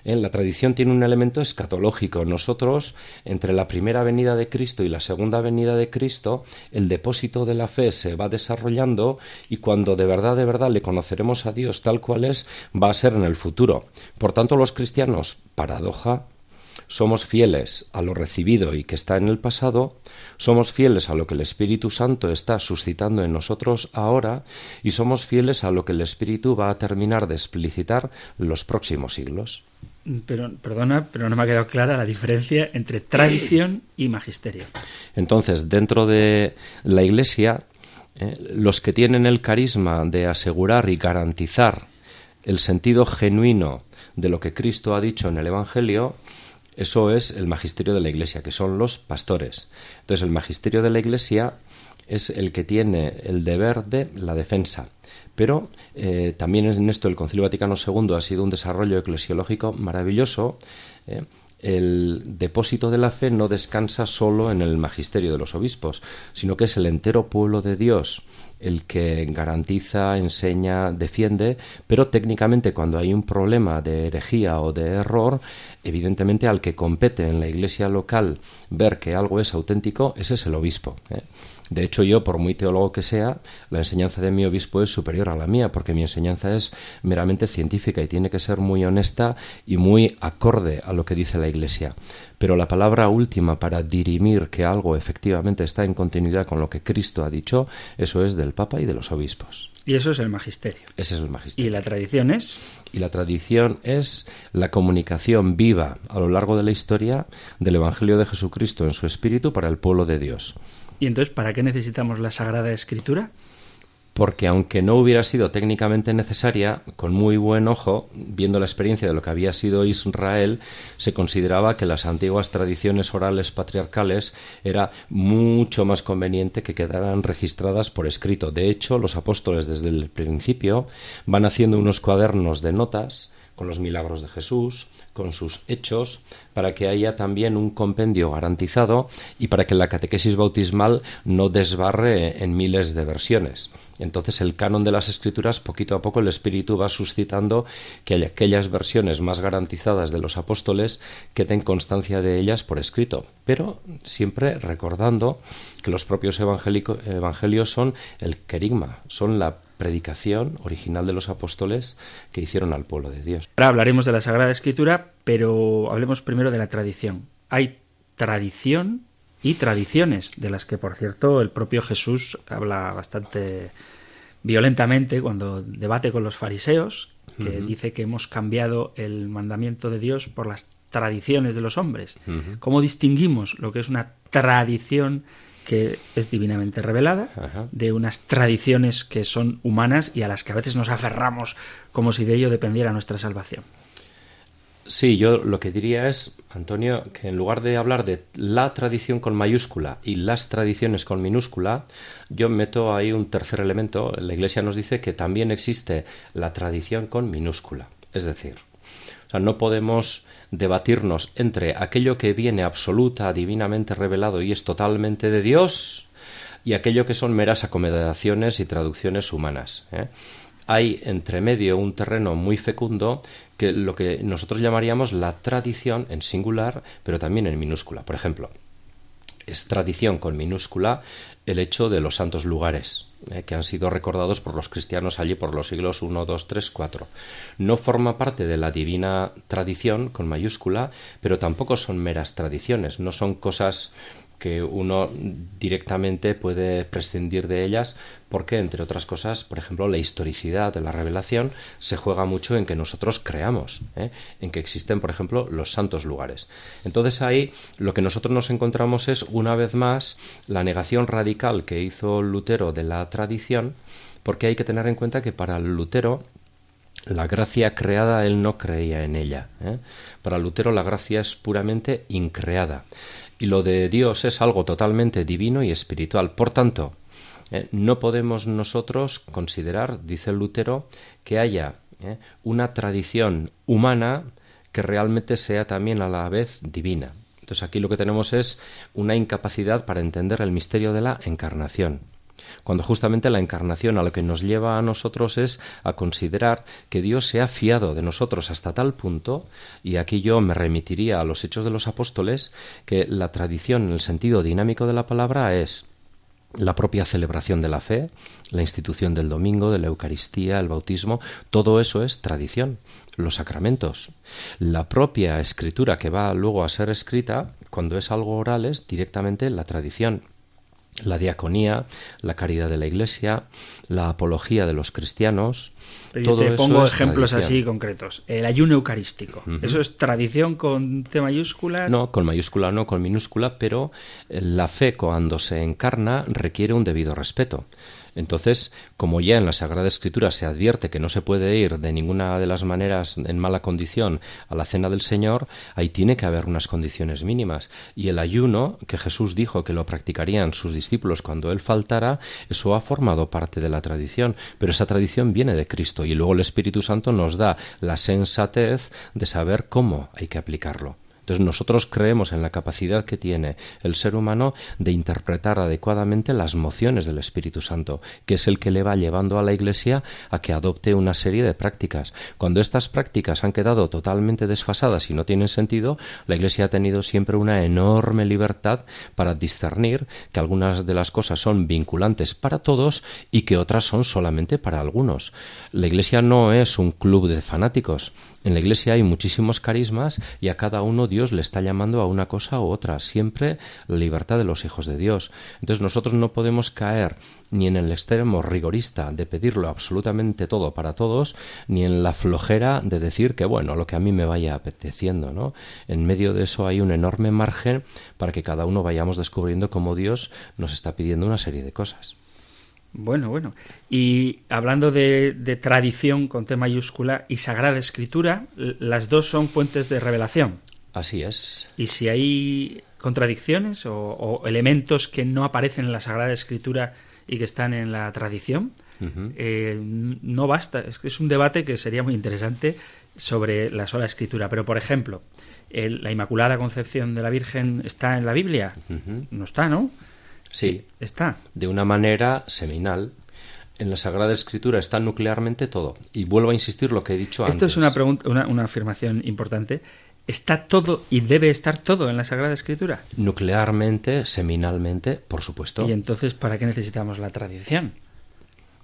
Speaker 3: En la tradición tiene un elemento escatológico. Nosotros, entre la primera venida de Cristo y la segunda venida de Cristo, el depósito de la fe se va desarrollando y cuando de verdad, de verdad le conoceremos a Dios tal cual es, va a ser en el futuro. Por tanto, los cristianos, paradoja, somos fieles a lo recibido y que está en el pasado, somos fieles a lo que el Espíritu Santo está suscitando en nosotros ahora y somos fieles a lo que el Espíritu va a terminar de explicitar los próximos siglos.
Speaker 1: Pero, perdona, pero no me ha quedado clara la diferencia entre tradición y magisterio.
Speaker 3: Entonces, dentro de la Iglesia, eh, los que tienen el carisma de asegurar y garantizar el sentido genuino de lo que Cristo ha dicho en el Evangelio, eso es el magisterio de la Iglesia, que son los pastores. Entonces, el magisterio de la Iglesia es el que tiene el deber de la defensa pero eh, también en esto el Concilio Vaticano II ha sido un desarrollo eclesiológico maravilloso. Eh, el depósito de la fe no descansa solo en el magisterio de los obispos, sino que es el entero pueblo de Dios el que garantiza, enseña, defiende, pero técnicamente cuando hay un problema de herejía o de error, evidentemente al que compete en la iglesia local ver que algo es auténtico, ese es el obispo. ¿eh? De hecho, yo, por muy teólogo que sea, la enseñanza de mi obispo es superior a la mía, porque mi enseñanza es meramente científica y tiene que ser muy honesta y muy acorde a lo que dice la Iglesia. Pero la palabra última para dirimir que algo efectivamente está en continuidad con lo que Cristo ha dicho, eso es del Papa y de los obispos.
Speaker 1: Y eso es el magisterio.
Speaker 3: Ese es el magisterio.
Speaker 1: ¿Y la tradición es?
Speaker 3: Y la tradición es la comunicación viva a lo largo de la historia del Evangelio de Jesucristo en su espíritu para el pueblo de Dios.
Speaker 1: ¿Y entonces para qué necesitamos la Sagrada Escritura?
Speaker 3: Porque aunque no hubiera sido técnicamente necesaria, con muy buen ojo, viendo la experiencia de lo que había sido Israel, se consideraba que las antiguas tradiciones orales patriarcales era mucho más conveniente que quedaran registradas por escrito. De hecho, los apóstoles desde el principio van haciendo unos cuadernos de notas con los milagros de Jesús, con sus hechos, para que haya también un compendio garantizado y para que la catequesis bautismal no desbarre en miles de versiones. Entonces el canon de las escrituras, poquito a poco el Espíritu va suscitando que aquellas versiones más garantizadas de los apóstoles queden constancia de ellas por escrito, pero siempre recordando que los propios evangelios son el querigma, son la predicación original de los apóstoles que hicieron al pueblo de Dios.
Speaker 1: Ahora hablaremos de la Sagrada Escritura, pero hablemos primero de la tradición. Hay tradición y tradiciones, de las que, por cierto, el propio Jesús habla bastante violentamente cuando debate con los fariseos, que dice que hemos cambiado el mandamiento de Dios por las tradiciones de los hombres. ¿Cómo distinguimos lo que es una tradición que es divinamente revelada, de unas tradiciones que son humanas y a las que a veces nos aferramos como si de ello dependiera nuestra salvación.
Speaker 3: Sí, yo lo que diría es, Antonio, que en lugar de hablar de la tradición con mayúscula y las tradiciones con minúscula, yo meto ahí un tercer elemento. La Iglesia nos dice que también existe la tradición con minúscula. Es decir, O sea, no podemos debatirnos entre aquello que viene absoluta, divinamente revelado y es totalmente de Dios y aquello que son meras acomodaciones y traducciones humanas. ¿eh? Hay entre medio un terreno muy fecundo que lo que nosotros llamaríamos la tradición en singular, pero también en minúscula. Por ejemplo, es tradición con minúscula el hecho de los santos lugares, eh, que han sido recordados por los cristianos allí por los siglos 1, 2, 3, 4. No forma parte de la divina tradición con mayúscula, pero tampoco son meras tradiciones, no son cosas que uno directamente puede prescindir de ellas porque, entre otras cosas, por ejemplo, la historicidad de la revelación se juega mucho en que nosotros creamos, ¿eh? en que existen, por ejemplo, los santos lugares. Entonces ahí lo que nosotros nos encontramos es, una vez más, la negación radical que hizo Lutero de la tradición, porque hay que tener en cuenta que para Lutero la gracia creada él no creía en ella. ¿eh? Para Lutero la gracia es puramente increada y lo de Dios es algo totalmente divino y espiritual. Por tanto, eh, no podemos nosotros considerar, dice Lutero, que haya eh, una tradición humana que realmente sea también a la vez divina. Entonces aquí lo que tenemos es una incapacidad para entender el misterio de la encarnación cuando justamente la encarnación a lo que nos lleva a nosotros es a considerar que Dios se ha fiado de nosotros hasta tal punto, y aquí yo me remitiría a los hechos de los apóstoles, que la tradición en el sentido dinámico de la palabra es la propia celebración de la fe, la institución del domingo, de la Eucaristía, el bautismo, todo eso es tradición, los sacramentos. La propia escritura que va luego a ser escrita, cuando es algo oral, es directamente la tradición la diaconía, la caridad de la Iglesia, la apología de los cristianos.
Speaker 1: Pero te pongo ejemplos así concretos. El ayuno eucarístico. ¿Eso es tradición con T mayúscula?
Speaker 3: No, con mayúscula no, con minúscula, pero la fe cuando se encarna requiere un debido respeto. Entonces, como ya en la Sagrada Escritura se advierte que no se puede ir de ninguna de las maneras en mala condición a la cena del Señor, ahí tiene que haber unas condiciones mínimas. Y el ayuno, que Jesús dijo que lo practicarían sus discípulos cuando Él faltara, eso ha formado parte de la tradición, pero esa tradición viene de Cristo y luego el Espíritu Santo nos da la sensatez de saber cómo hay que aplicarlo. Entonces nosotros creemos en la capacidad que tiene el ser humano de interpretar adecuadamente las mociones del Espíritu Santo, que es el que le va llevando a la Iglesia a que adopte una serie de prácticas. Cuando estas prácticas han quedado totalmente desfasadas y no tienen sentido, la Iglesia ha tenido siempre una enorme libertad para discernir que algunas de las cosas son vinculantes para todos y que otras son solamente para algunos. La Iglesia no es un club de fanáticos. En la Iglesia hay muchísimos carismas y a cada uno Dios le está llamando a una cosa u otra, siempre la libertad de los hijos de Dios. Entonces nosotros no podemos caer ni en el extremo rigorista de pedirlo absolutamente todo para todos, ni en la flojera de decir que bueno, lo que a mí me vaya apeteciendo, ¿no? En medio de eso hay un enorme margen para que cada uno vayamos descubriendo cómo Dios nos está pidiendo una serie de cosas.
Speaker 1: Bueno, bueno. Y hablando de, tradición con T mayúscula y Sagrada Escritura, las dos son fuentes de revelación.
Speaker 3: Así es.
Speaker 1: Y si hay contradicciones o, elementos que no aparecen en la Sagrada Escritura y que están en la tradición, eh, no basta. Es que es un debate que sería muy interesante sobre la sola Escritura. Pero, por ejemplo, la Inmaculada Concepción de la Virgen está en la Biblia. No está, ¿no?
Speaker 3: Sí,
Speaker 1: está.
Speaker 3: De una manera seminal. En la Sagrada Escritura está nuclearmente todo. Y vuelvo a insistir lo que he dicho antes.
Speaker 1: Esto es una, pregunta, una, afirmación importante. ¿Está todo y debe estar todo en la Sagrada Escritura?
Speaker 3: Nuclearmente, seminalmente, por supuesto.
Speaker 1: ¿Y entonces para qué necesitamos la tradición?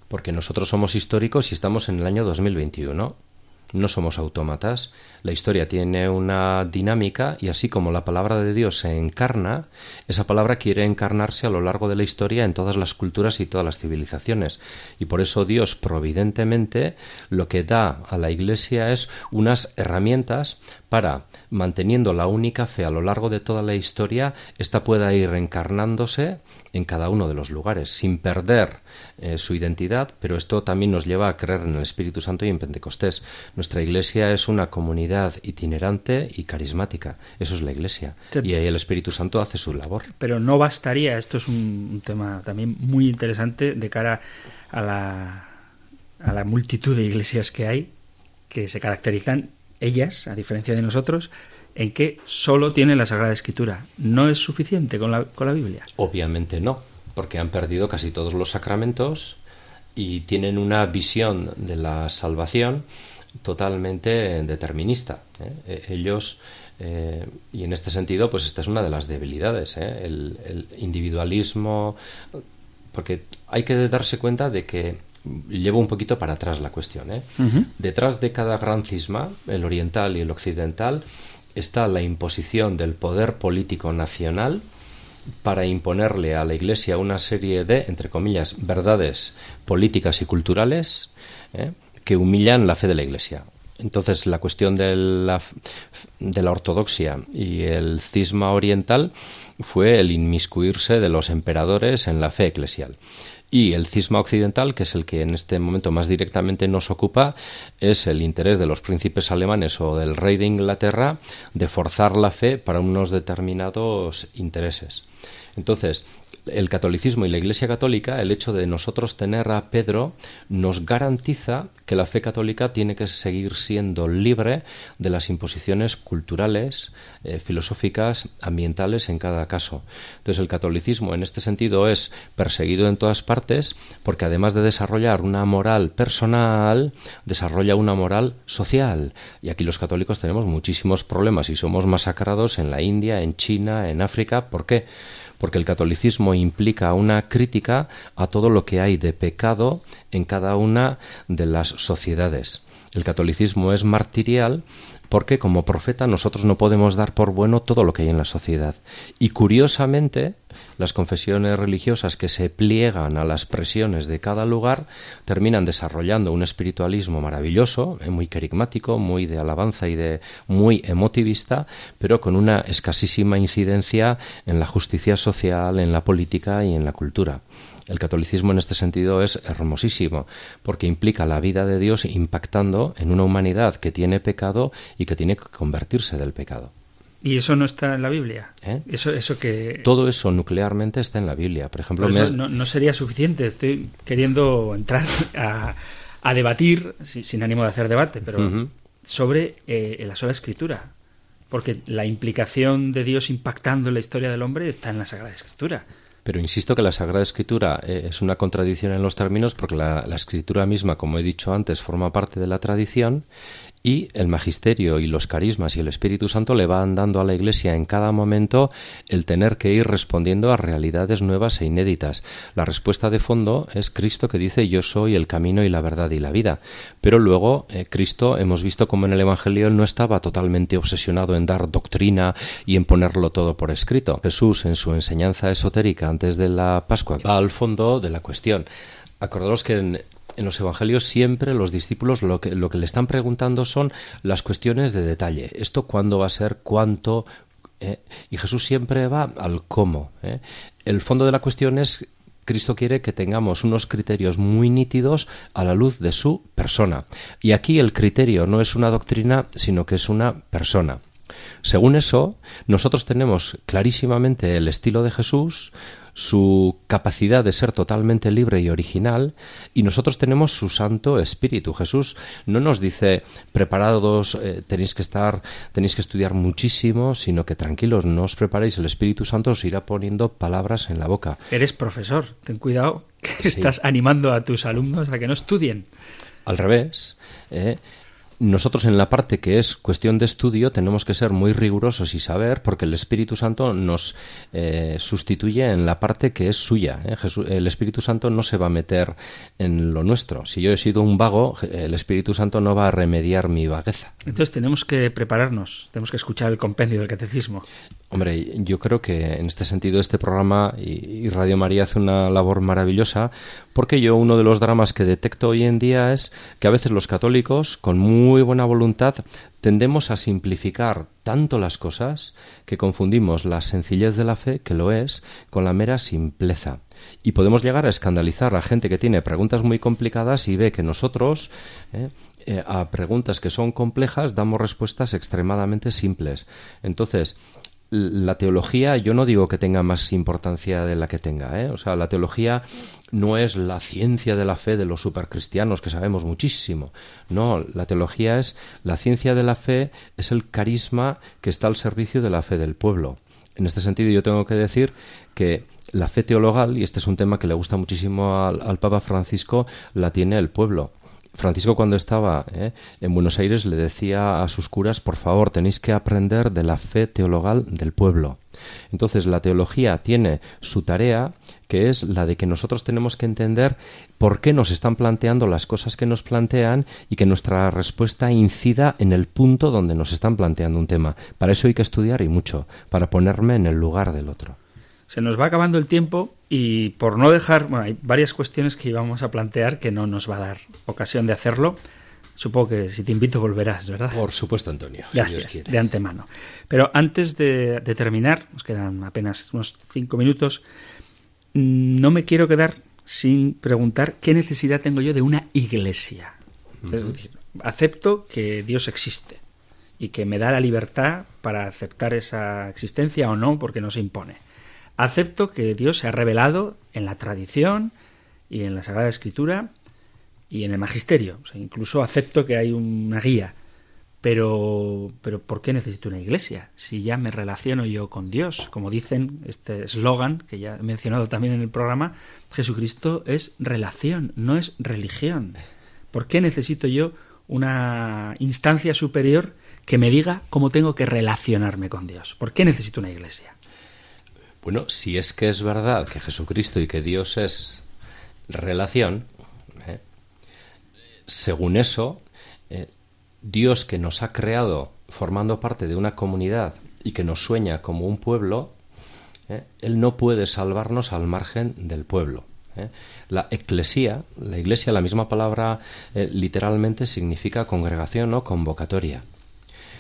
Speaker 3: Porque nosotros somos históricos y estamos en el año 2021 no somos autómatas. La historia tiene una dinámica y así como la palabra de Dios se encarna, esa palabra quiere encarnarse a lo largo de la historia en todas las culturas y todas las civilizaciones. Y por eso Dios providentemente lo que da a la Iglesia es unas herramientas para, manteniendo la única fe a lo largo de toda la historia, ésta pueda ir encarnándose en cada uno de los lugares, sin perder eh, su identidad, pero esto también nos lleva a creer en el Espíritu Santo y en Pentecostés. Nuestra Iglesia es una comunidad itinerante y carismática, eso es la Iglesia, y ahí el Espíritu Santo hace su labor.
Speaker 1: Pero no bastaría, esto es un, tema también muy interesante de cara a la, a la multitud de iglesias que hay, que se caracterizan ellas, a diferencia de nosotros, en que solo tienen la Sagrada Escritura. ¿No es suficiente con la, con la Biblia?
Speaker 3: Obviamente no, porque han perdido casi todos los sacramentos y tienen una visión de la salvación totalmente determinista. ¿eh? E-, ellos, eh, y en este sentido, pues esta es una de las debilidades, ¿eh? el individualismo, porque hay que darse cuenta de que llevo un poquito para atrás la cuestión. ¿eh? Detrás de cada gran cisma, el oriental y el occidental, está la imposición del poder político nacional para imponerle a la Iglesia una serie de, entre comillas, verdades políticas y culturales ¿eh? que humillan la fe de la Iglesia. Entonces, la cuestión de la, de la ortodoxia y el cisma oriental fue el inmiscuirse de los emperadores en la fe eclesial. Y el cisma occidental, que es el que en este momento más directamente nos ocupa, es el interés de los príncipes alemanes o del rey de Inglaterra de forzar la fe para unos determinados intereses. Entonces, el catolicismo y la Iglesia católica, el hecho de nosotros tener a Pedro, nos garantiza que la fe católica tiene que seguir siendo libre de las imposiciones culturales, eh, filosóficas, ambientales en cada caso. Entonces, el catolicismo en este sentido es perseguido en todas partes porque además de desarrollar una moral personal, desarrolla una moral social. Y aquí los católicos tenemos muchísimos problemas y somos masacrados en la India, en China, en África. ¿Por qué? Porque el catolicismo implica una crítica a todo lo que hay de pecado en cada una de las sociedades. El catolicismo es martirial porque como profeta nosotros no podemos dar por bueno todo lo que hay en la sociedad. Y curiosamente, las confesiones religiosas que se pliegan a las presiones de cada lugar terminan desarrollando un espiritualismo maravilloso, eh, muy carismático, muy de alabanza y de muy emotivista, pero con una escasísima incidencia en la justicia social, en la política y en la cultura. El catolicismo en este sentido es hermosísimo, porque implica la vida de Dios impactando en una humanidad que tiene pecado y que tiene que convertirse del pecado.
Speaker 1: ¿Y eso no está en la Biblia?
Speaker 3: ¿Eh?
Speaker 1: Eso, eso que...
Speaker 3: Todo eso nuclearmente está en la Biblia. Por ejemplo,
Speaker 1: me... no, no, sería suficiente. Estoy queriendo entrar a, a debatir, sin ánimo de hacer debate, pero uh -huh. sobre eh, la sola escritura. Porque la implicación de Dios impactando en la historia del hombre está en la Sagrada Escritura.
Speaker 3: Pero insisto que la Sagrada Escritura eh, es una contradicción en los términos porque la, la, Escritura misma, como he dicho antes, forma parte de la tradición y el magisterio y los carismas y el Espíritu Santo le van dando a la Iglesia en cada momento el tener que ir respondiendo a realidades nuevas e inéditas. La respuesta de fondo es Cristo que dice yo soy el camino y la verdad y la vida. Pero luego eh, Cristo hemos visto como en el Evangelio no estaba totalmente obsesionado en dar doctrina y en ponerlo todo por escrito. Jesús en su enseñanza esotérica antes de la Pascua va al fondo de la cuestión. Acordaros que en, en los evangelios siempre los discípulos lo que, lo que le están preguntando son las cuestiones de detalle. ¿Esto cuándo va a ser? ¿Cuánto? Eh, y Jesús siempre va al cómo. Eh. El fondo de la cuestión es Cristo quiere que tengamos unos criterios muy nítidos a la luz de su persona. Y aquí el criterio no es una doctrina, sino que es una persona. Según eso, nosotros tenemos clarísimamente el estilo de Jesús, su capacidad de ser totalmente libre y original, y nosotros tenemos su Santo Espíritu. Jesús no nos dice preparados, eh, tenéis que estar, tenéis que estudiar muchísimo, sino que tranquilos, no os preparéis, el Espíritu Santo os irá poniendo palabras en la boca.
Speaker 1: Eres profesor, ten cuidado, que sí. estás animando a tus alumnos a que no estudien.
Speaker 3: Al revés, eh, nosotros en la parte que es cuestión de estudio tenemos que ser muy rigurosos y saber porque el Espíritu Santo nos eh, sustituye en la parte que es suya. ¿eh? Jesús, el Espíritu Santo no se va a meter en lo nuestro. Si yo he sido un vago, el Espíritu Santo no va a remediar mi vagueza.
Speaker 1: Entonces tenemos que prepararnos, tenemos que escuchar el compendio del catecismo.
Speaker 3: Hombre, yo creo que en este sentido este programa y, y Radio María hace una labor maravillosa porque yo uno de los dramas que detecto hoy en día es que a veces los católicos con muy buena voluntad tendemos a simplificar tanto las cosas que confundimos la sencillez de la fe, que lo es, con la mera simpleza. Y podemos llegar a escandalizar a gente que tiene preguntas muy complicadas y ve que nosotros, eh, eh, a preguntas que son complejas, damos respuestas extremadamente simples. Entonces, la teología, yo no digo que tenga más importancia de la que tenga, ¿eh? O sea, la teología no es la ciencia de la fe de los supercristianos, que sabemos muchísimo. No, la teología es la ciencia de la fe, es el carisma que está al servicio de la fe del pueblo. En este sentido, yo tengo que decir que la fe teologal, y este es un tema que le gusta muchísimo al, Papa Francisco, la tiene el pueblo. Francisco cuando estaba ¿eh? en Buenos Aires le decía a sus curas, por favor, tenéis que aprender de la fe teologal del pueblo. Entonces la teología tiene su tarea, que es la de que nosotros tenemos que entender por qué nos están planteando las cosas que nos plantean y que nuestra respuesta incida en el punto donde nos están planteando un tema. Para eso hay que estudiar y mucho, para ponerme en el lugar del otro.
Speaker 1: Se nos va acabando el tiempo y por no dejar, bueno, hay varias cuestiones que íbamos a plantear que no nos va a dar ocasión de hacerlo. Supongo que si te invito volverás, ¿verdad?
Speaker 3: Por supuesto, Antonio.
Speaker 1: Gracias, de antemano. Pero antes de, terminar, nos quedan apenas unos cinco minutos, mm, no me quiero quedar sin preguntar qué necesidad tengo yo de una iglesia. acepto que Dios existe y que me da la libertad para aceptar esa existencia o no, porque no se impone acepto que Dios se ha revelado en la tradición y en la Sagrada Escritura y en el magisterio. incluso acepto que hay una guía. Pero, pero ¿por qué necesito una iglesia? Si ya me relaciono yo con Dios, como dicen este eslogan que ya he mencionado también en el programa, Jesucristo es relación, no es religión. ¿Por qué necesito yo una instancia superior que me diga cómo tengo que relacionarme con Dios? ¿Por qué necesito una iglesia?
Speaker 3: Bueno, si es que es verdad que Jesucristo y que Dios es relación, ¿eh? según eso, eh, Dios que nos ha creado formando parte de una comunidad y que nos sueña como un pueblo, ¿eh? Él no puede salvarnos al margen del pueblo. La eclesía, la iglesia, la misma palabra literalmente significa congregación o convocatoria.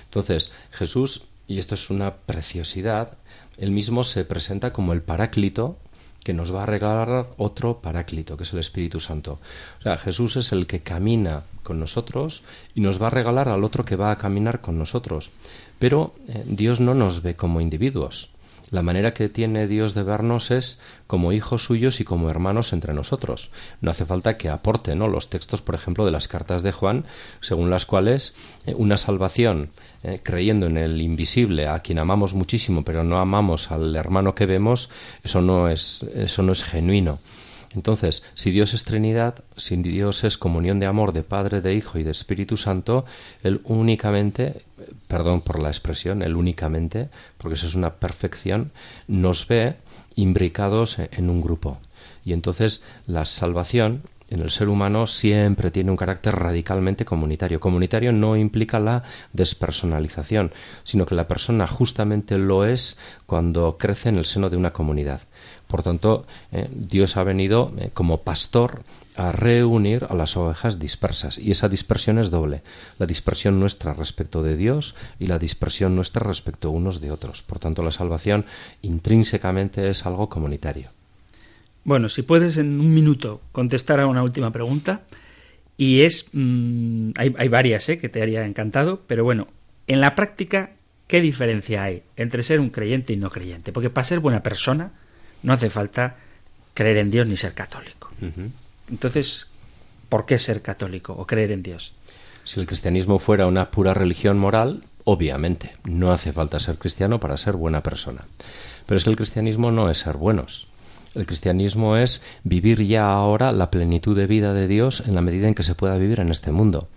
Speaker 3: Entonces, Jesús, y esto es una preciosidad, él mismo se presenta como el paráclito que nos va a regalar otro paráclito, que es el Espíritu Santo. O sea, Jesús es el que camina con nosotros y nos va a regalar al otro que va a caminar con nosotros. Pero eh, Dios no nos ve como individuos. La manera que tiene Dios de vernos es como hijos suyos y como hermanos entre nosotros. No hace falta que aporte ¿no? los textos, por ejemplo, de las cartas de Juan, según las cuales eh, una salvación eh, creyendo en el invisible, a quien amamos muchísimo, pero no amamos al hermano que vemos, eso no es, eso no es genuino. Entonces, si Dios es Trinidad, si Dios es comunión de amor de Padre, de Hijo y de Espíritu Santo, Él únicamente, perdón por la expresión, Él únicamente, porque eso es una perfección, nos ve imbricados en un grupo. Y entonces la salvación en el ser humano siempre tiene un carácter radicalmente comunitario. Comunitario no implica la despersonalización, sino que la persona justamente lo es cuando crece en el seno de una comunidad. Por tanto, eh, Dios ha venido eh, como pastor a reunir a las ovejas dispersas. Y esa dispersión es doble. La dispersión nuestra respecto de Dios y la dispersión nuestra respecto unos de otros. Por tanto, la salvación intrínsecamente es algo comunitario.
Speaker 1: Bueno, si puedes en un minuto contestar a una última pregunta. Y es... Mm, hay, hay, varias ¿eh? que te haría encantado, pero bueno, en la práctica, ¿qué diferencia hay entre ser un creyente y no creyente? Porque para ser buena persona no hace falta creer en Dios ni ser católico. Entonces, ¿por qué ser católico o creer en Dios?
Speaker 3: Si el cristianismo fuera una pura religión moral, obviamente, no hace falta ser cristiano para ser buena persona. Pero es que el cristianismo no es ser buenos. El cristianismo es vivir ya ahora la plenitud de vida de Dios en la medida en que se pueda vivir en este mundo.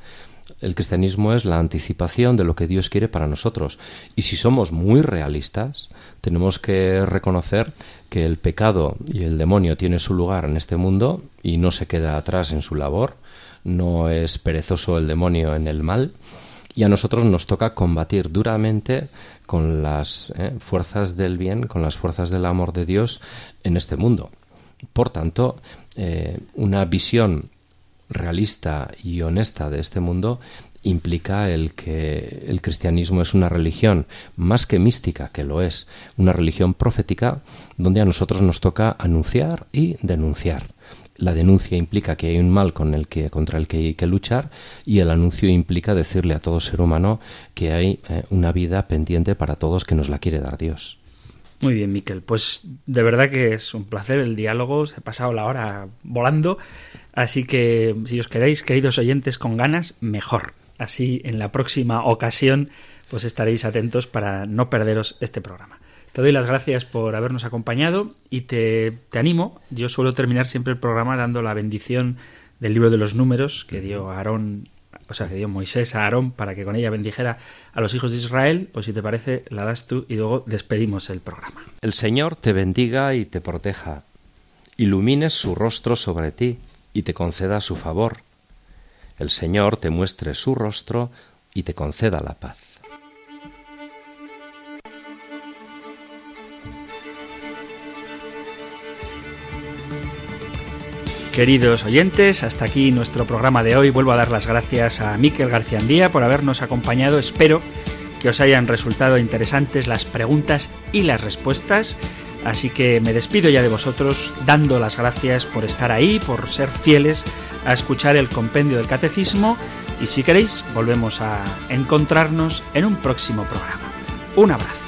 Speaker 3: El cristianismo es la anticipación de lo que Dios quiere para nosotros. Y si somos muy realistas, tenemos que reconocer que el pecado y el demonio tienen su lugar en este mundo y no se queda atrás en su labor, no es perezoso el demonio en el mal, y a nosotros nos toca combatir duramente con las eh, fuerzas del bien, con las fuerzas del amor de Dios en este mundo. Por tanto, eh, una visión realista y honesta de este mundo implica el que el cristianismo es una religión más que mística, que lo es, una religión profética donde a nosotros nos toca anunciar y denunciar. La denuncia implica que hay un mal con el que, contra el que hay que luchar y el anuncio implica decirle a todo ser humano que hay eh, una vida pendiente para todos que nos la quiere dar Dios.
Speaker 1: Muy bien, Miquel. Pues de verdad que es un placer el diálogo. Se ha pasado la hora volando. Así que si os quedáis, queridos oyentes, con ganas, mejor. Así en la próxima ocasión, pues estaréis atentos para no perderos este programa. Te doy las gracias por habernos acompañado y te, te animo. Yo suelo terminar siempre el programa dando la bendición del libro de los números que dio Aarón o sea, que dio Moisés a Aarón para que con ella bendijera a los hijos de Israel, pues si te parece, la das tú y luego despedimos el programa.
Speaker 3: El Señor te bendiga y te proteja, ilumines su rostro sobre ti y te conceda su favor. El Señor te muestre su rostro y te conceda la paz.
Speaker 1: Queridos oyentes, hasta aquí nuestro programa de hoy. Vuelvo a dar las gracias a Miquel García por habernos acompañado. Espero que os hayan resultado interesantes las preguntas y las respuestas. Así que me despido ya de vosotros dando las gracias por estar ahí, por ser fieles a escuchar el compendio del catecismo y si queréis volvemos a encontrarnos en un próximo programa. Un abrazo.